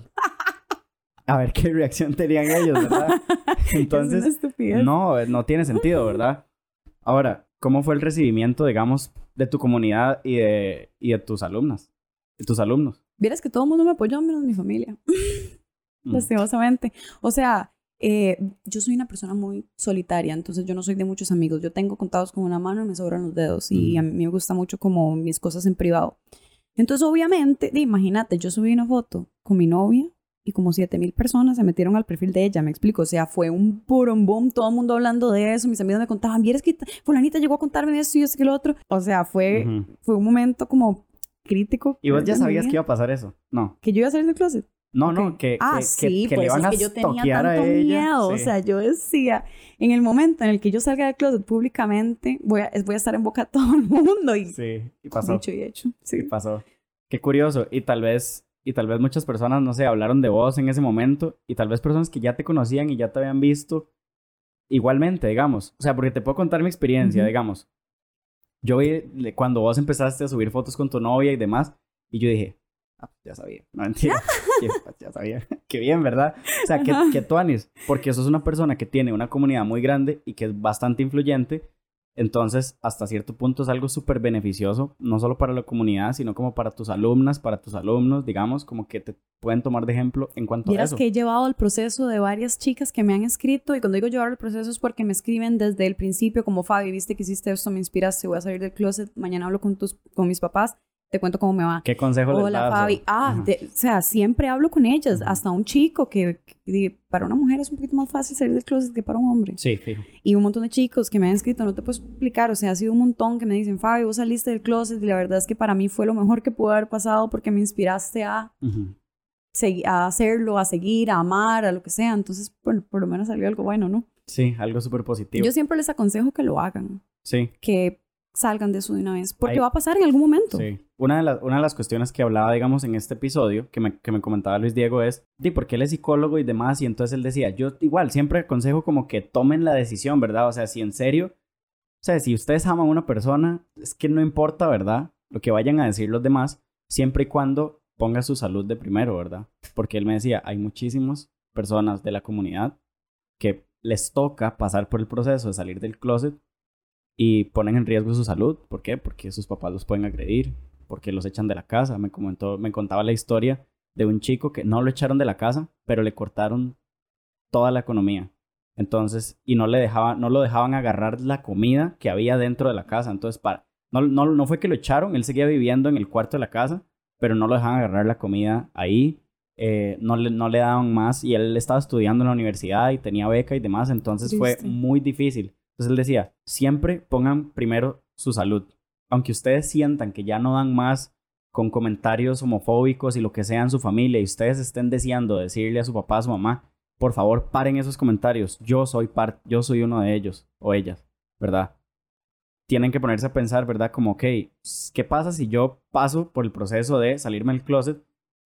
A ver qué reacción tenían ellos, ¿verdad? <laughs> es una Entonces, estupidez. no, no tiene sentido, ¿verdad? Ahora, ¿cómo fue el recibimiento, digamos, de tu comunidad y de, y de tus alumnas? De tus alumnos. Vieras que todo el mundo me apoyó, menos mi familia. <laughs> Mm. lastimosamente. O sea, eh, yo soy una persona muy solitaria, entonces yo no soy de muchos amigos. Yo tengo contados con una mano y me sobran los dedos y Ujú. a mí me gusta mucho como mis cosas en privado. Entonces, obviamente, imagínate, yo subí una foto con mi novia y como 7 mil personas se metieron al perfil de ella, me explico. O sea, fue un boom, todo el mundo hablando de eso. Mis amigos me contaban, vieras que ta- fulanita llegó a contarme esto y esto y lo otro. O sea, fue, Ujú. fue un momento como crítico. ¿Y vos ya sabías que iba a pasar eso? No. ¿Que yo iba a salir del closet? No, no, que, ah, que, que- sí, que pues le iban es a que yo tenía toquear a tanto ella. miedo. O sí. sea, yo decía, en el momento en el que yo salga del closet públicamente, voy a, voy a estar en boca de <laughs> todo el mundo. Y Sí, y pasó. dicho y hecho. Sí, Sí. pasó. Qué curioso. Y tal vez, y tal vez muchas personas, no sé, hablaron de vos en ese momento. Y tal vez personas que ya te conocían y ya te habían visto. Igualmente, digamos. O sea, porque te puedo contar mi experiencia, Ujú. digamos. Yo vi cuando vos empezaste a subir fotos con tu novia y demás. Y yo dije, ah, ya sabía. No, <laughs> mentira. <laughs> Que, ya sabía. <laughs> Qué bien, ¿verdad? O sea, que, que tú, Anis, porque sos una persona que tiene una comunidad muy grande y que es bastante influyente. Entonces, hasta cierto punto es algo súper beneficioso, no solo para la comunidad, sino como para tus alumnas, para tus alumnos, digamos, como que te pueden tomar de ejemplo en cuanto a eso. que he llevado el proceso de varias chicas que me han escrito y cuando digo llevar el proceso es porque me escriben desde el principio como Fabi, viste que hiciste esto, me inspiraste, voy a salir del closet, mañana hablo con, tus, con mis papás, te cuento cómo me va. ¿Qué consejo les Hola das? o- Fabi. Ah, de- o sea, siempre hablo con ellas. Hasta un chico que, para una mujer es un poquito más fácil salir del closet que para un hombre. Sí, fijo. Y un montón de chicos que me han escrito, no te puedo explicar, o sea, ha sido un montón que me dicen, Fabi, vos saliste del closet y la verdad es que para mí fue lo mejor que pudo haber pasado porque me inspiraste a, a hacerlo, a seguir, a amar, a lo que sea. Entonces, bueno, por lo menos salió algo bueno, ¿no? Sí, algo súper positivo. Yo siempre les aconsejo que lo hagan, Sí, que salgan de eso de una vez, porque Ahí- va a pasar en algún momento. sí. Una de, las, una de las cuestiones que hablaba, digamos, en este episodio, que me, que me comentaba Luis Diego, es, di, porque él es psicólogo y demás, y entonces él decía, yo igual siempre aconsejo como que tomen la decisión, ¿verdad? O sea, si en serio, o sea, si ustedes aman a una persona, es que no importa, ¿verdad? Lo que vayan a decir los demás, siempre y cuando ponga su salud de primero, ¿verdad? Porque él me decía, hay muchísimas personas de la comunidad que les toca pasar por el proceso de salir del closet y ponen en riesgo su salud. ¿Por qué? Porque sus papás los pueden agredir, porque los echan de la casa. Me comentó, me contaba la historia de un chico que no lo echaron de la casa, pero le cortaron toda la economía. Entonces, y no le dejaban, no lo dejaban agarrar la comida que había dentro de la casa. Entonces, para, no, no, no fue que lo echaron, él seguía viviendo en el cuarto de la casa, pero no lo dejaban agarrar la comida ahí. eh, no, le, no le daban más y él estaba estudiando en la universidad y tenía beca y demás, entonces fue Triste. muy difícil. Entonces él decía, siempre pongan primero su salud. Aunque ustedes sientan que ya no dan más con comentarios homofóbicos y lo que sea en su familia y ustedes estén deseando decirle a su papá, a su mamá, por favor paren esos comentarios. Yo soy yo soy uno de ellos o ellas, ¿verdad? Tienen que ponerse a pensar, ¿verdad? Como, ok, ¿qué pasa si yo paso por el proceso de salirme del closet?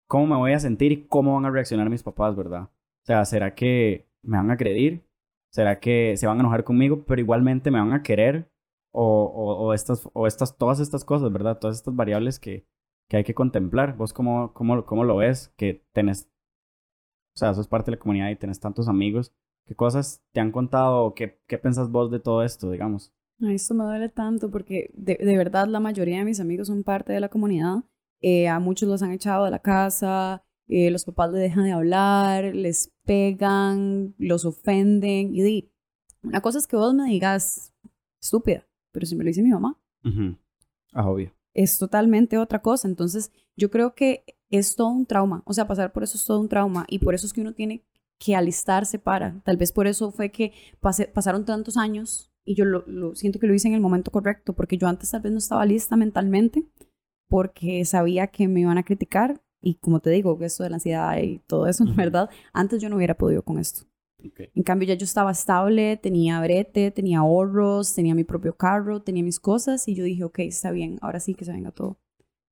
¿Cómo me voy a sentir y cómo van a reaccionar mis papás, ¿verdad? O sea, ¿será que me van a agredir? ¿Será que se van a enojar conmigo, pero igualmente me van a querer? O, o, o estas, o estas, todas estas cosas, ¿verdad? Todas estas variables que, que hay que contemplar. ¿Vos cómo, cómo, cómo lo ves? Que tenés, o sea, sos parte de la comunidad y tenés tantos amigos. ¿Qué cosas te han contado qué, qué pensás vos de todo esto, digamos? Ay, esto me duele tanto porque de, de verdad la mayoría de mis amigos son parte de la comunidad. Eh, a muchos los han echado de la casa, eh, los papás les dejan de hablar, les pegan, los ofenden. Y di, una cosa es que vos me digas estúpida, pero si me lo dice mi mamá. Ah, obvio. es totalmente otra cosa. Entonces, yo creo que es todo un trauma. O sea, pasar por eso es todo un trauma y por eso es que uno tiene que alistarse para. Tal vez por eso fue que pasaron tantos años y yo lo, siento que lo hice en el momento correcto, porque yo antes tal vez no estaba lista mentalmente, porque sabía que me iban a criticar y como te digo, esto de la ansiedad y todo eso, <laughs> ¿verdad? Antes yo no hubiera podido con esto. En cambio, ya yo estaba estable, tenía brete, tenía ahorros, tenía mi propio carro, tenía mis cosas y yo dije, ok, está bien, ahora sí que se venga todo.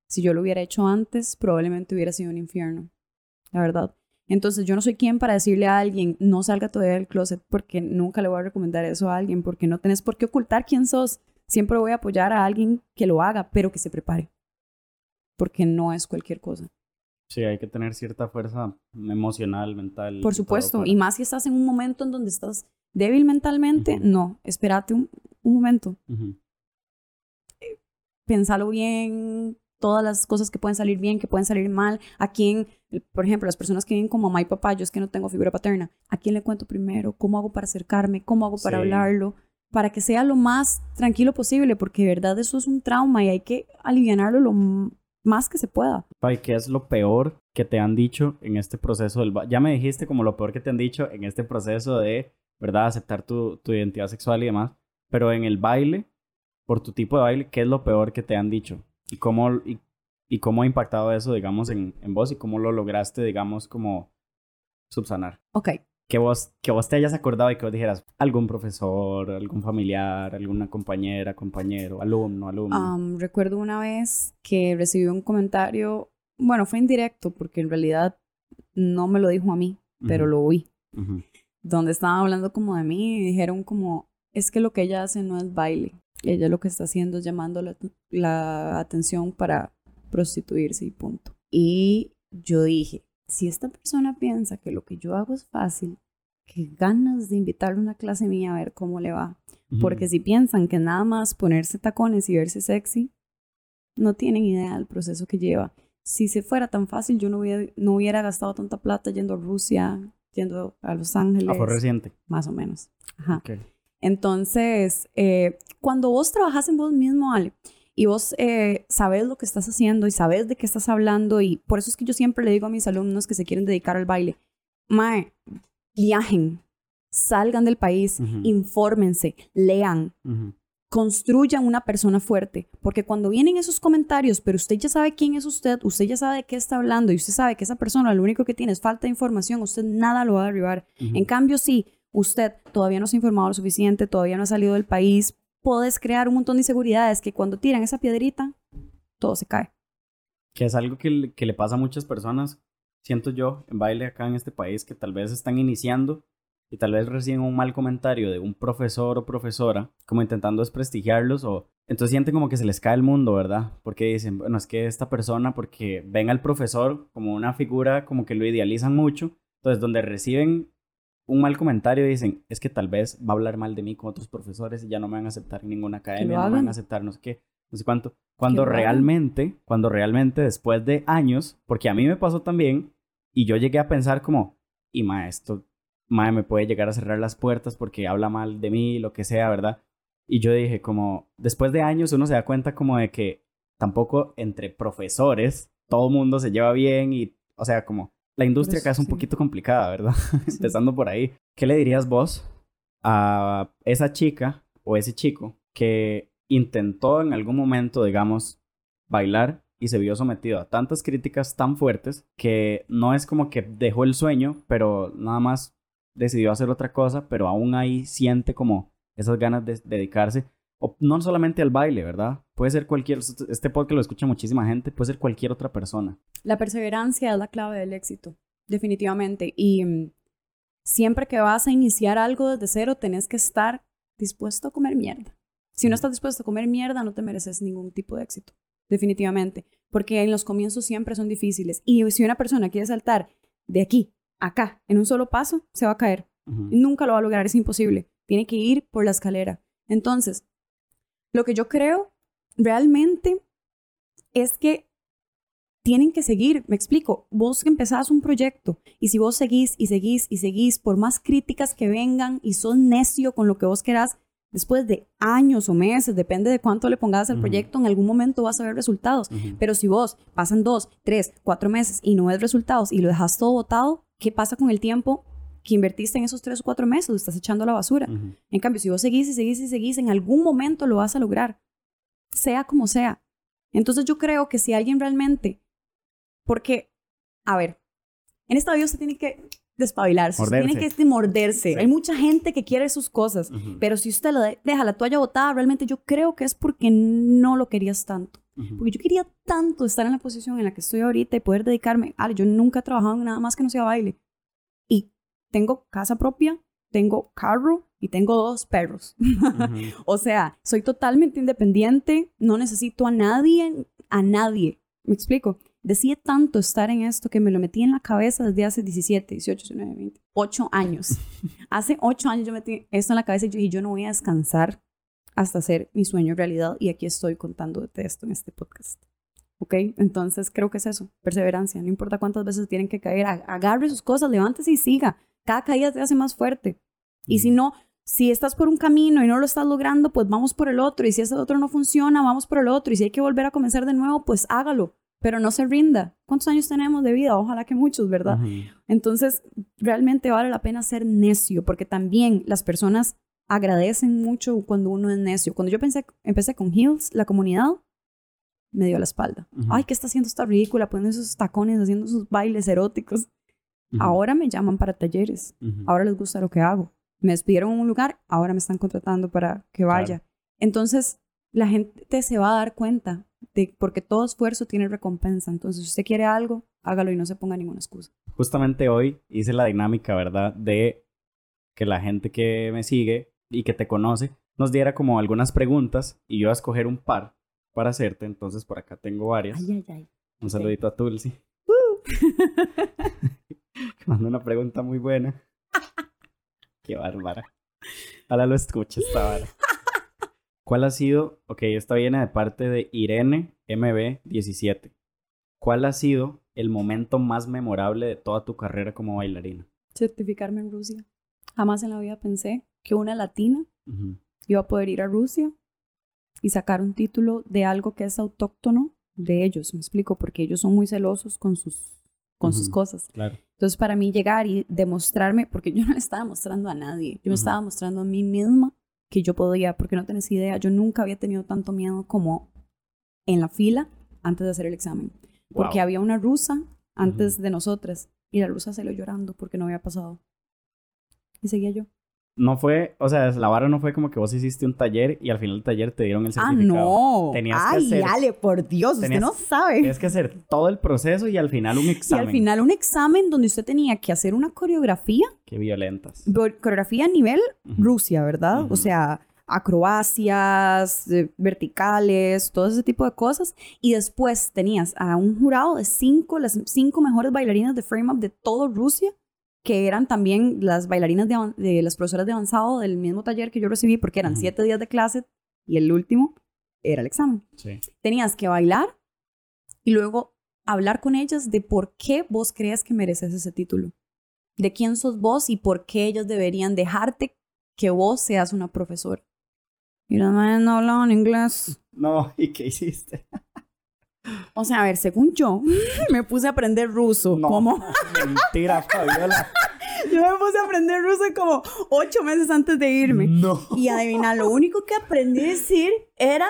Si yo lo hubiera hecho antes, probablemente hubiera sido un infierno, la verdad. Entonces yo no soy quien para decirle a alguien, no salga todavía del closet, porque nunca le voy a recomendar eso a alguien, porque no tenés por qué ocultar quién sos. Siempre voy a apoyar a alguien que lo haga, pero que se prepare, porque no es cualquier cosa. Sí, hay que tener cierta fuerza emocional, mental. Por supuesto, y más si estás en un momento en donde estás débil mentalmente, no, espérate un, momento. Pensalo bien, todas las cosas que pueden salir bien, que pueden salir mal, a quién, por ejemplo, las personas que viven como mamá y papá, yo es que no tengo figura paterna, ¿a quién le cuento primero? ¿Cómo hago para acercarme? ¿Cómo hago para hablarlo? Para que sea lo más tranquilo posible, porque de verdad eso es un trauma y hay que aliviarlo lo más que se pueda. ¿Y qué es lo peor que te han dicho en este proceso del... Ya me dijiste como lo peor que te han dicho en este proceso de, ¿verdad?, aceptar tu, tu identidad sexual y demás, pero en el baile, por tu tipo de baile, ¿qué es lo peor que te han dicho? ¿Y cómo, y, y cómo ha impactado eso, digamos, en, en vos y cómo lo lograste, digamos, como subsanar? Ok. Que vos, que vos te hayas acordado y que vos dijeras, algún profesor, algún familiar, alguna compañera, compañero, alumno, alumno. recuerdo una vez que recibí un comentario, bueno, fue indirecto porque en realidad no me lo dijo a mí, pero lo oí. Donde estaban hablando como de mí y dijeron como, es que lo que ella hace no es baile, ella lo que está haciendo es llamando la, atención para prostituirse y punto. Y yo dije, si esta persona piensa que lo que yo hago es fácil, qué ganas de invitarle a una clase mía a ver cómo le va. Porque si piensan que nada más ponerse tacones y verse sexy, no tienen idea del proceso que lleva. Si se fuera tan fácil, yo no hubiera, no hubiera gastado tanta plata yendo a Rusia, yendo a Los Ángeles. fue reciente. Más o menos. Ajá. Entonces, eh, cuando vos trabajas en vos mismo, Ale, y vos eh, sabes lo que estás haciendo y sabes de qué estás hablando, y por eso es que yo siempre le digo a mis alumnos que se quieren dedicar al baile, Mae, viajen, salgan del país, infórmense, lean, construyan una persona fuerte, porque cuando vienen esos comentarios, pero usted ya sabe quién es usted, usted ya sabe de qué está hablando y usted sabe que esa persona lo único que tiene es falta de información, usted nada lo va a derribar. En cambio, sí, usted todavía no se ha informado lo suficiente, todavía no ha salido del país, puedes crear un montón de inseguridades que cuando tiran esa piedrita, todo se cae. Que es algo que, le pasa a muchas personas, siento yo, en baile acá en este país, que tal vez están iniciando y tal vez reciben un mal comentario de un profesor o profesora, como intentando desprestigiarlos o entonces sienten como que se les cae el mundo, ¿verdad? Porque dicen, bueno, es que esta persona, porque ven al profesor como una figura como que lo idealizan mucho, entonces donde reciben un mal comentario y dicen, es que tal vez va a hablar mal de mí con otros profesores y ya no me van a aceptar en ninguna academia, no me van a aceptar no sé qué, no sé cuánto. Cuando realmente, cuando realmente después de años, porque a mí me pasó también, y yo llegué a pensar como, y maestro, mae me puede llegar a cerrar las puertas porque habla mal de mí, lo que sea, ¿verdad? Y yo dije como, después de años uno se da cuenta como de que tampoco entre profesores todo mundo se lleva bien y, o sea, como la industria acá es un poquito complicada, ¿verdad? <laughs> Empezando por ahí. ¿Qué le dirías vos a esa chica o ese chico que intentó en algún momento, digamos, bailar y se vio sometido a tantas críticas tan fuertes que no es como que dejó el sueño, pero nada más decidió hacer otra cosa, pero aún ahí siente como esas ganas de dedicarse, o no solamente al baile, ¿verdad? Puede ser cualquier, este podcast lo escucha muchísima gente, puede ser cualquier otra persona. La perseverancia es la clave del éxito, definitivamente. Y mm, siempre que vas a iniciar algo desde cero, tenés que estar dispuesto a comer mierda. Si no estás dispuesto a comer mierda, no te mereces ningún tipo de éxito, definitivamente. Porque en los comienzos siempre son difíciles. Y si una persona quiere saltar de aquí a acá en un solo paso, se va a caer. Nunca lo va a lograr, es imposible. Tiene que ir por la escalera. Entonces, lo que yo creo realmente es que tienen que seguir, me explico, vos empezás un proyecto y si vos seguís y seguís y seguís, por más críticas que vengan y sos necio con lo que vos querás, después de años o meses, depende de cuánto le pongas al proyecto, en algún momento vas a ver resultados. Pero si vos pasan dos, tres, cuatro meses y no ves resultados y lo dejas todo botado, ¿qué pasa con el tiempo que invertiste en esos tres o cuatro meses? Lo estás echando a la basura. En cambio, si vos seguís y seguís y seguís, en algún momento lo vas a lograr, sea como sea. Entonces yo creo que si alguien realmente, porque, a ver, en esta vida usted tiene que despabilarse, usted tiene que morderse. Sí. Hay mucha gente que quiere sus cosas, pero si usted deja la toalla botada, realmente yo creo que es porque no lo querías tanto. Porque yo quería tanto estar en la posición en la que estoy ahorita y poder dedicarme. Ale, yo nunca he trabajado en nada más que no sea baile. Tengo casa propia, tengo carro y tengo dos perros. Ujú. <laughs> o sea, soy totalmente independiente, no necesito a nadie, a nadie. ¿Me explico? Decía tanto estar en esto que me lo metí en la cabeza desde hace 17, 18, 19, 20, 8 años. <laughs> hace 8 años yo metí esto en la cabeza y yo dije, yo no voy a descansar hasta hacer mi sueño realidad y aquí estoy contándote esto en este podcast. ¿Ok? Entonces creo que es eso, perseverancia. No importa cuántas veces tienen que caer, ag- agarre sus cosas, levántese y siga. Cada caída te hace más fuerte. Y si no, si estás por un camino y no lo estás logrando, pues vamos por el otro. Y si ese otro no funciona, vamos por el otro. Y si hay que volver a comenzar de nuevo, pues hágalo. Pero no se rinda. ¿Cuántos años tenemos de vida? Ojalá que muchos, ¿verdad? Entonces, realmente vale la pena ser necio, porque también las personas agradecen mucho cuando uno es necio. Cuando yo pensé, empecé con Heels, la comunidad me dio la espalda. Ujú. Ay, ¿qué está haciendo esta ridícula? Poniendo esos tacones, haciendo sus bailes eróticos. Ahora me llaman para talleres. Ahora les gusta lo que hago. Me despidieron en un lugar, ahora me están contratando para que vaya. Entonces, la gente se va a dar cuenta de porque todo esfuerzo tiene recompensa. Entonces, si usted quiere algo, hágalo y no se ponga ninguna excusa. Justamente hoy hice la dinámica, ¿verdad? De que la gente que me sigue y que te conoce nos diera como algunas preguntas y yo a escoger un par para hacerte. Entonces, por acá tengo varias. Ay, ay, ay. Un saludito a Tulsi. que <laughs> <laughs> <laughs> mandó una pregunta muy buena. <laughs> Qué bárbara. Ahora lo escucha esta vara. ¿Cuál ha sido? Ok, esta viene de parte de Irene MB17. ¿Cuál ha sido el momento más memorable de toda tu carrera como bailarina? certificarme en Rusia. Jamás en la vida pensé que una latina iba a poder ir a Rusia y sacar un título de algo que es autóctono de ellos, me explico, porque ellos son muy celosos con sus, con sus cosas. Claro. Entonces, para mí llegar y demostrarme, porque yo no le estaba mostrando a nadie, yo me estaba mostrando a mí misma que yo podía, porque no tenés idea, yo nunca había tenido tanto miedo como en la fila antes de hacer el examen, porque había una rusa antes de nosotras y la rusa salió llorando porque no había pasado. Y seguía yo. No fue, o sea, la vara no fue como que vos hiciste un taller y al final del taller te dieron el Ah, certificado. no. Tenías que Ay, hacer- Ale, por Dios, usted no sabe. Tienes que hacer todo el proceso y al final un Y examen. al final un examen donde usted tenía que hacer una coreografía, Qué violentas. coreografía a nivel. Rusia, ¿verdad? O sea, acrobacias, eh, verticales, todo ese tipo de cosas. Y después tenías a un jurado de cinco, las cinco mejores bailarinas de frame up de todo Rusia, que eran también las bailarinas de, las profesoras de avanzado del mismo taller que yo recibí, porque eran siete días de clase y el último era el examen. Sí. tenías que bailar y luego hablar con ellas de por qué vos crees que mereces ese título, de quién sos vos y por qué ellas deberían dejarte que vos seas una profesora. Y las no hablaban inglés. <laughs> No, ¿y qué hiciste? O sea, a ver, según yo, <laughs> me puse a aprender ruso. No. Como, Mentira, Fabiola. <laughs> yo me puse a aprender ruso como ocho meses antes de irme. No. Y adivina, lo único que aprendí a decir era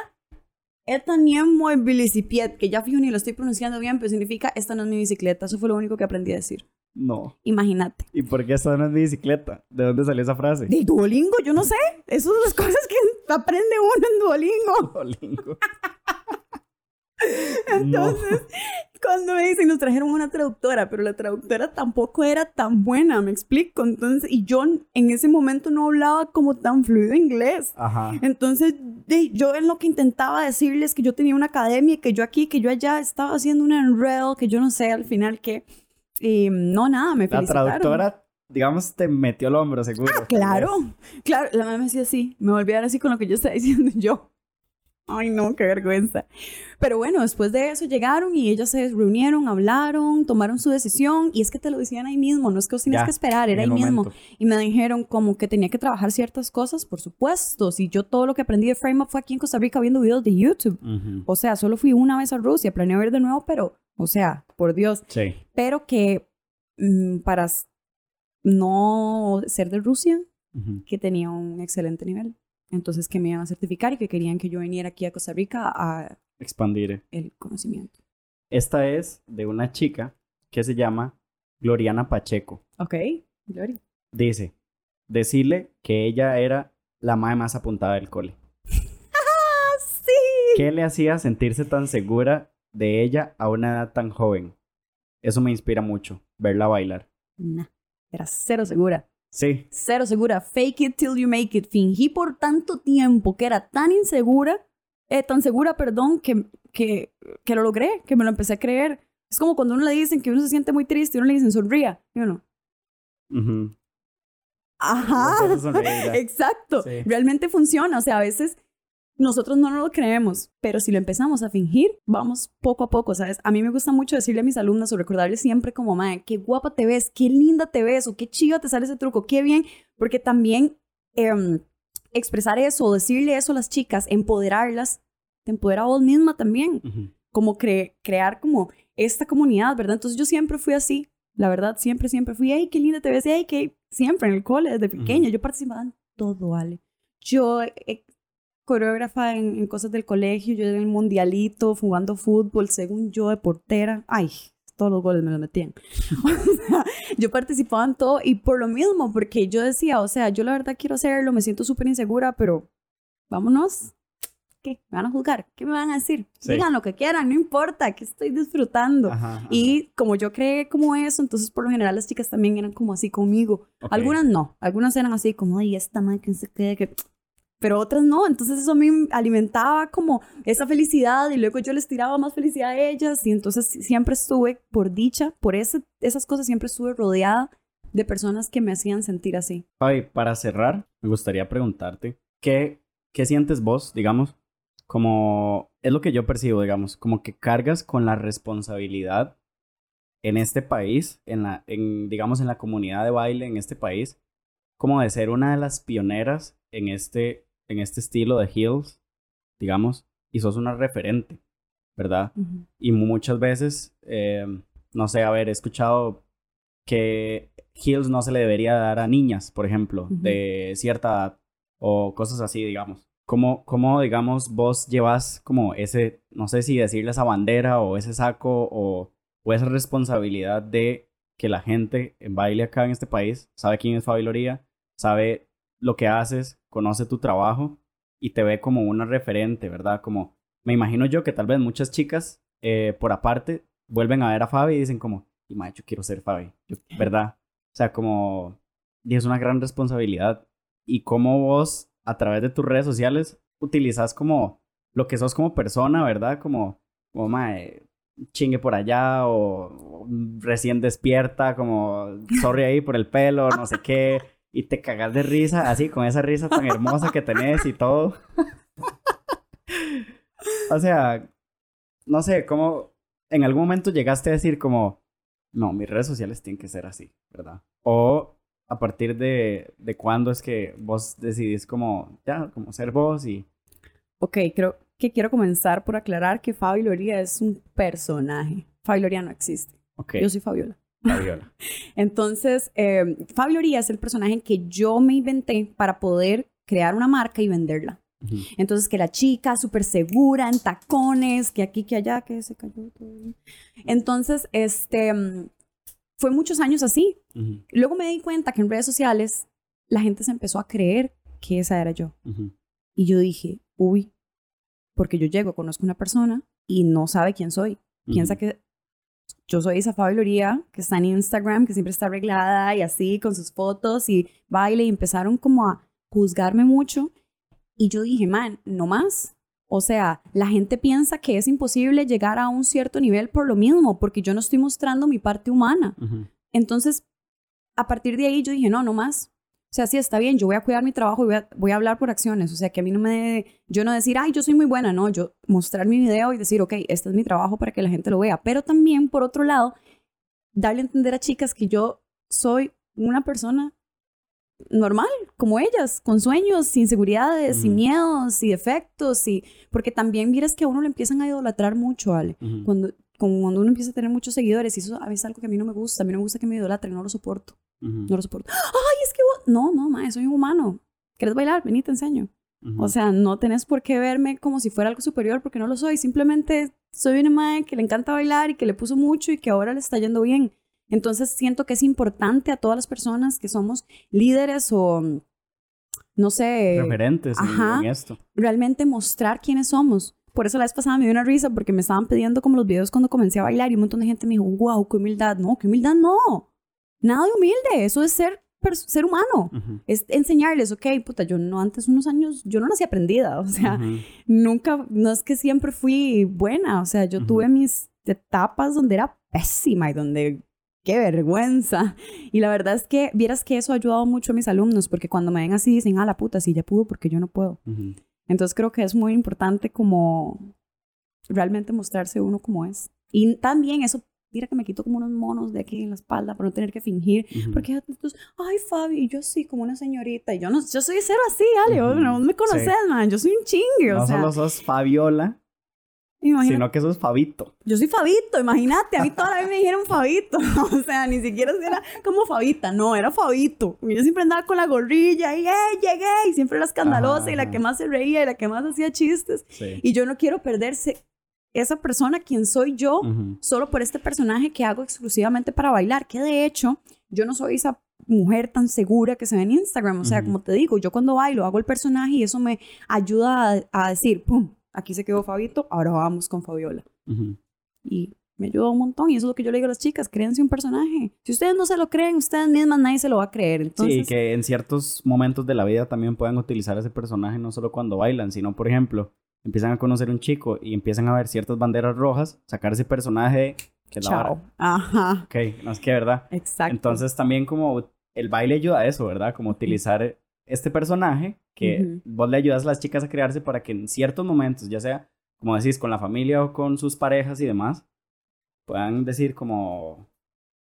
Esta ni es muy velociped, que ya fijo ni lo estoy pronunciando bien, pero significa esta no es mi bicicleta. Eso fue lo único que aprendí a decir. No. Imagínate. ¿Y por qué esta no es mi bicicleta? ¿De dónde salió esa frase? De Duolingo, yo no sé. Esas son las cosas que <laughs> aprende uno en Duolingo. Duolingo. <laughs> Entonces, cuando me dicen, nos trajeron una traductora, pero la traductora tampoco era tan buena, me explico. Entonces, y yo en ese momento no hablaba como tan fluido inglés. No. Ajá. Entonces, de- yo en lo que intentaba decirles que yo tenía una academia, que yo aquí, que yo allá estaba haciendo un enredo, que yo no sé al final que... Y no, nada, me La traductora, digamos, te metió el hombro, seguro. Ah, claro, claro. La mamá me decía así, me volví a dar así con lo que yo estaba diciendo yo. Ay, no, qué vergüenza. Pero bueno, después de eso llegaron y ellas se reunieron, hablaron, tomaron su decisión y es que te lo decían ahí mismo, no es que vos tenías Ya, que esperar, era ahí mismo. Y me dijeron como que tenía que trabajar ciertas cosas, por supuesto. Si yo todo lo que aprendí de Frame Up fue aquí en Costa Rica viendo videos de YouTube. Ujú. O sea, solo fui una vez a Rusia, planeo ir de nuevo, pero, o sea, por Dios. Sí. Pero que mm, para no ser de Rusia, Ujú. que tenía un excelente nivel. Entonces que me iban a certificar y que querían que yo viniera aquí a Costa Rica a Expandir. el conocimiento. Esta es de una chica que se llama Gloriana Pacheco. Ok, Gloria. Dice, decirle que ella era la madre más apuntada del cole. ¡Ah, <laughs> sí! ¿Qué le hacía sentirse tan segura de ella a una edad tan joven? Eso me inspira mucho, verla bailar. Nah, era cero segura. Sí, Cero segura. Fake it till you make it. Fingí por tanto tiempo que era tan insegura, eh, tan segura, perdón, que, que, que lo logré, que me lo empecé a creer. Es como cuando uno le dicen que uno se siente muy triste y uno le dicen sonría. Y uno, ujú. ajá. <laughs> Exacto. Sí. Realmente funciona. O sea, a veces nosotros no nos lo creemos, pero si lo empezamos a fingir, vamos poco a poco, ¿sabes? A mí me gusta mucho decirle a mis alumnas o recordarles siempre como, madre, qué guapa te ves, qué linda te ves, o qué chiva te sale ese truco, qué bien, porque también em, expresar eso decirle eso a las chicas, empoderarlas, te empodera a vos misma también, como cre- crear como esta comunidad, ¿verdad? Entonces yo siempre fui así, la verdad, siempre, siempre fui, ay, qué linda te ves, ay, qué, siempre en el cole, desde pequeña, yo participaba en todo, ¿vale? Yo, eh, coreógrafa en, en cosas del colegio, yo en el mundialito, jugando fútbol, según yo de portera, ay, todos los goles me los metían. <laughs> O sea, yo participaba en todo y por lo mismo, porque yo decía, o sea, yo la verdad quiero hacerlo, me siento súper insegura, pero vámonos. ¿Qué? ¿Me van a juzgar? ¿Qué me van a decir? Sí. Digan lo que quieran, no importa, que estoy disfrutando. Ajá, ajá. Y como yo creé como eso, entonces por lo general las chicas también eran como así conmigo. Ok. Algunas no, algunas eran así como, ay, esta madre que se quede, que... Pero otras no, entonces eso me alimentaba como esa felicidad y luego yo les tiraba más felicidad a ellas y entonces siempre estuve, por dicha, por esas cosas, siempre estuve rodeada de personas que me hacían sentir así. Fabi, para cerrar, me gustaría preguntarte, ¿qué, ¿qué sientes vos, digamos? Como, es lo que yo percibo, digamos, como que cargas con la responsabilidad en este país, en la, en, digamos, en la comunidad de baile en este país, como de ser una de las pioneras en este, en este estilo de heels, digamos, y sos una referente, ¿verdad? Y muchas veces, eh, no sé, haber escuchado que heels no se le debería dar a niñas, por ejemplo, de cierta edad o cosas así, digamos. ¿Cómo, ¿Cómo, digamos, vos llevas como ese, no sé si decirle esa bandera o ese saco o, o esa responsabilidad de que la gente en baile acá en este país sabe quién es Fabi Loría, sabe lo que haces, conoce tu trabajo y te ve como una referente, ¿verdad? Como, me imagino yo que tal vez muchas chicas eh, por aparte vuelven a ver a Fabi y dicen como, y ma, yo quiero ser Fabi, yo- ¿verdad? O sea, como, y es una gran responsabilidad. Y cómo vos, a través de tus redes sociales, utilizas como lo que sos como persona, ¿verdad? Como, como mae, chingue por allá o, o recién despierta, como, sorry ahí por el pelo, no sé qué. Y te cagas de risa, así, con esa risa tan hermosa que tenés y todo. o sea, no sé, cómo en algún momento llegaste a decir como, no, mis redes sociales tienen que ser así, ¿verdad? O a partir de, de cuándo es que vos decidís como, ya, como ser vos y... Ok, creo que quiero comenzar por aclarar que Fabi Loría es un personaje. Fabi Loría no existe. Yo soy Fabiola. Fabiola. <laughs> Entonces, eh, Fabi Loría es el personaje que yo me inventé para poder crear una marca y venderla. Entonces, que la chica súper segura, en tacones, que aquí, que allá, que se cayó todo. Entonces, este, mm, fue muchos años así. Luego me di cuenta que en redes sociales la gente se empezó a creer que esa era yo. Y yo dije, uy, porque yo llego, conozco a una persona y no sabe quién soy. Piensa que yo soy esa Loría, que está en Instagram, que siempre está arreglada y así, con sus fotos y baile. Y empezaron como a juzgarme mucho. Y yo dije, man, no más. O sea, la gente piensa que es imposible llegar a un cierto nivel por lo mismo, porque yo no estoy mostrando mi parte humana. Entonces, a partir de ahí yo dije, no, no más. O sea, sí, está bien, yo voy a cuidar mi trabajo y voy a, voy a hablar por acciones. O sea, que a mí no me... Yo no decir, ay, yo soy muy buena, no. Yo mostrar mi video y decir, ok, este es mi trabajo para que la gente lo vea. Pero también, por otro lado, darle a entender a chicas que yo soy una persona normal, como ellas, con sueños, inseguridades, sin miedos, y defectos, y porque también miras que a uno le empiezan a idolatrar mucho, Ale. Cuando cuando uno empieza a tener muchos seguidores, y eso a veces es algo que a mí no me gusta, a mí no me gusta que me idolatren, no lo soporto. No lo soporto. Ay, es que vos... No, no, ma, soy un humano. ¿Quieres bailar? Vení, te enseño. O sea, no tenés por qué verme como si fuera algo superior porque no lo soy. Simplemente soy una madre que le encanta bailar y que le puso mucho y que ahora le está yendo bien. Entonces siento que es importante a todas las personas que somos líderes o, no sé... Referentes en esto. Realmente mostrar quiénes somos. Por eso la vez pasada me dio una risa porque me estaban pidiendo como los videos cuando comencé a bailar y un montón de gente me dijo, wow, qué humildad. No, qué humildad no. Nada de humilde. Eso es ser ser humano. Es enseñarles, ok, puta, yo no antes unos años, yo no nací aprendida, o sea, nunca, no es que siempre fui buena, o sea, yo tuve mis etapas donde era pésima y donde, qué vergüenza. Y la verdad es que, vieras que eso ha ayudado mucho a mis alumnos, porque cuando me ven así dicen, ah, la puta, sí, ya pudo porque yo no puedo. Entonces creo que es muy importante como realmente mostrarse uno como es. Y también eso, mira que me quito como unos monos de aquí en la espalda para no tener que fingir. Porque entonces, ay Fabi, yo sí, como una señorita. Y yo no, yo soy cero así, Ale, no me conoces, man. Yo soy un chingue. No o sea, solo sos Fabiola, Sino que eso es Fabito. Yo soy Fabito, imagínate. A mí toda la vez me dijeron Fabito. <laughs> o sea, ni siquiera era como Fabita. No, era Fabito. Yo siempre andaba con la gorrilla y, ¡eh, llegué! Y siempre era escandalosa y la que más se reía y la que más hacía chistes. Y yo no quiero perderse esa persona, quien soy yo, solo por este personaje que hago exclusivamente para bailar. Que de hecho, yo no soy esa mujer tan segura que se ve en Instagram. O sea, como te digo, yo cuando bailo hago el personaje y eso me ayuda a, a decir, ¡pum! Aquí se quedó Fabito, ahora vamos con Fabiola. Y me ayudó un montón y eso es lo que yo le digo a las chicas, créanse un personaje. Si ustedes no se lo creen, ustedes mismas nadie se lo va a creer. Entonces... Sí, que en ciertos momentos de la vida también puedan utilizar ese personaje no solo cuando bailan, sino por ejemplo, empiezan a conocer un chico y empiezan a ver ciertas banderas rojas, sacar ese personaje que es Chao. Ajá. Ok, no es que verdad. Exacto. Entonces también como el baile ayuda a eso, ¿verdad? Como utilizar este personaje que vos le ayudas a las chicas a crearse para que en ciertos momentos, ya sea, como decís, con la familia o con sus parejas y demás, puedan decir como,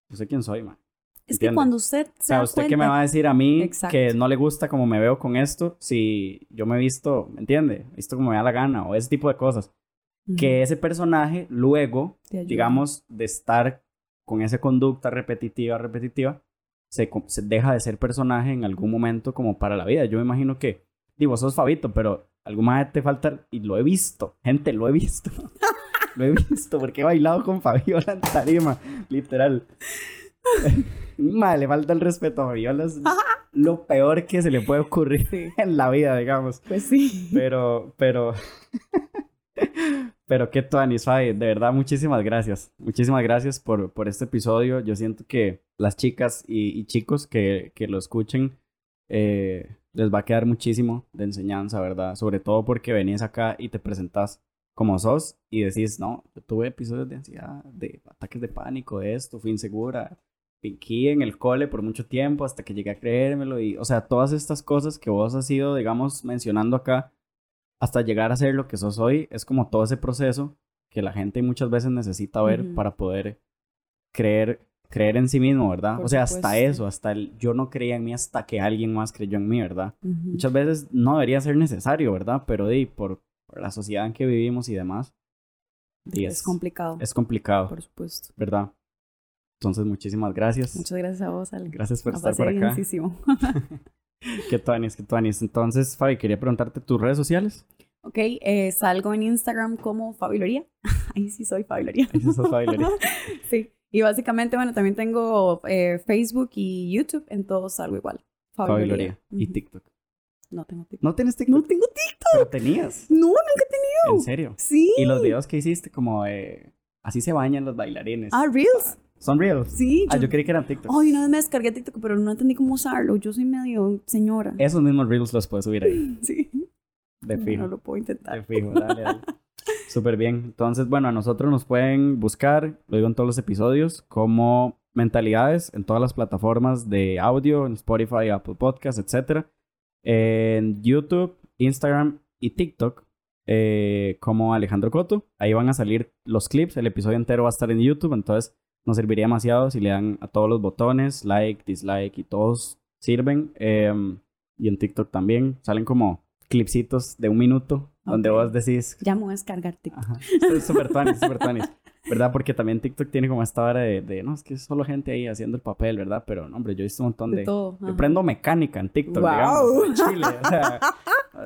yo sé quién soy, man. Es que cuando usted se O sea, ¿usted qué me va a decir a mí que no le gusta como me veo con esto si yo me he visto, ¿me entiende? Visto como me da la gana o ese tipo de cosas. Que ese personaje luego, digamos, de estar con esa conducta repetitiva, repetitiva, se, deja de ser personaje en algún momento como para la vida. Yo me imagino que, digo, sos Fabito, pero alguna vez te falta, y lo he visto, gente, lo he visto. <laughs> lo he visto porque he bailado con Fabiola en tarima, literal. <laughs> Madre, le falta el respeto a Fabiola. Es lo peor que se le puede ocurrir en la vida, digamos. Pues sí. Pero, pero. <laughs> pero qué tuanis, Fabi. De verdad, muchísimas gracias. Muchísimas gracias por, por este episodio. Yo siento que las chicas y, chicos que, que, lo escuchen, eh, les va a quedar muchísimo de enseñanza, ¿verdad? Sobre todo porque venís acá y te presentas como sos y decís, no, tuve episodios de ansiedad, de ataques de pánico, de esto, fui insegura, aquí en el cole por mucho tiempo hasta que llegué a creérmelo y, o sea, todas estas cosas que vos has ido, digamos, mencionando acá hasta llegar a ser lo que sos hoy, es como todo ese proceso que la gente muchas veces necesita ver para poder creer creer en sí mismo, ¿verdad? o sea, hasta eso, hasta el yo no creía en mí hasta que alguien más creyó en mí, ¿verdad? Muchas veces no debería ser necesario, ¿verdad? Pero di, por, la sociedad en que vivimos y demás. es, complicado. Es complicado. Por supuesto. ¿Verdad? Entonces, muchísimas gracias. Muchas gracias a vos, Ale. Gracias por estar por acá. <laughs> qué tuanis, qué tuanis. Entonces, Fabi, quería preguntarte tus redes sociales. Ok, eh, salgo en Instagram como Fabiloría. <laughs> Ahí sí soy Fabiloría. Ahí sí soy Fabiloría. <laughs> sí. Y básicamente, bueno, también tengo eh, Facebook y YouTube, en todos algo igual. Fabi Gloria. Y TikTok. No tengo TikTok. ¿No tienes TikTok? No tengo TikTok. Pero tenías. No, nunca he tenido. ¿En serio? Sí. ¿Y los videos que hiciste como eh, así se bañan los bailarines? Ah, Reels. ¿Son Reels? Sí. Ah, yo, creí que eran TikTok. Ay, una vez me descargué TikTok, pero no entendí cómo usarlo. Yo soy medio señora. Esos mismos Reels los puedes subir ahí. <laughs> sí. De fijo. No, lo puedo intentar. De fijo, dale, dale. <laughs> Súper bien. Entonces, bueno, a nosotros nos pueden buscar, lo digo en todos los episodios, como Mentalidades en todas las plataformas de audio, en Spotify, Apple Podcasts, etc. En YouTube, Instagram y TikTok eh, como Alejandro Coto. Ahí van a salir los clips. El episodio entero va a estar en YouTube. Entonces nos serviría demasiado si le dan a todos los botones, like, dislike y todos sirven. Em, y en TikTok también salen como clipsitos de un minuto donde Ok. vos decís... Ya me voy a descargar TikTok. Ajá. Es súper tuanis, súper tuanis. ¿Verdad? Porque también TikTok tiene como esta hora de, de, no, es que es solo gente ahí haciendo el papel, ¿verdad? Pero, no, hombre, yo he visto un montón de... De todo. Yo ajá. prendo mecánica en TikTok, Guau. digamos. En Chile, o sea,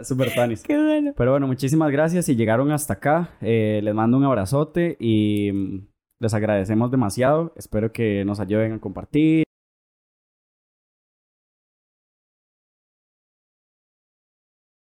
súper tuanis. <laughs> Qué bueno. Pero bueno, muchísimas gracias si llegaron hasta acá. Eh, les mando un abrazote y les agradecemos demasiado. Espero que nos ayuden a compartir.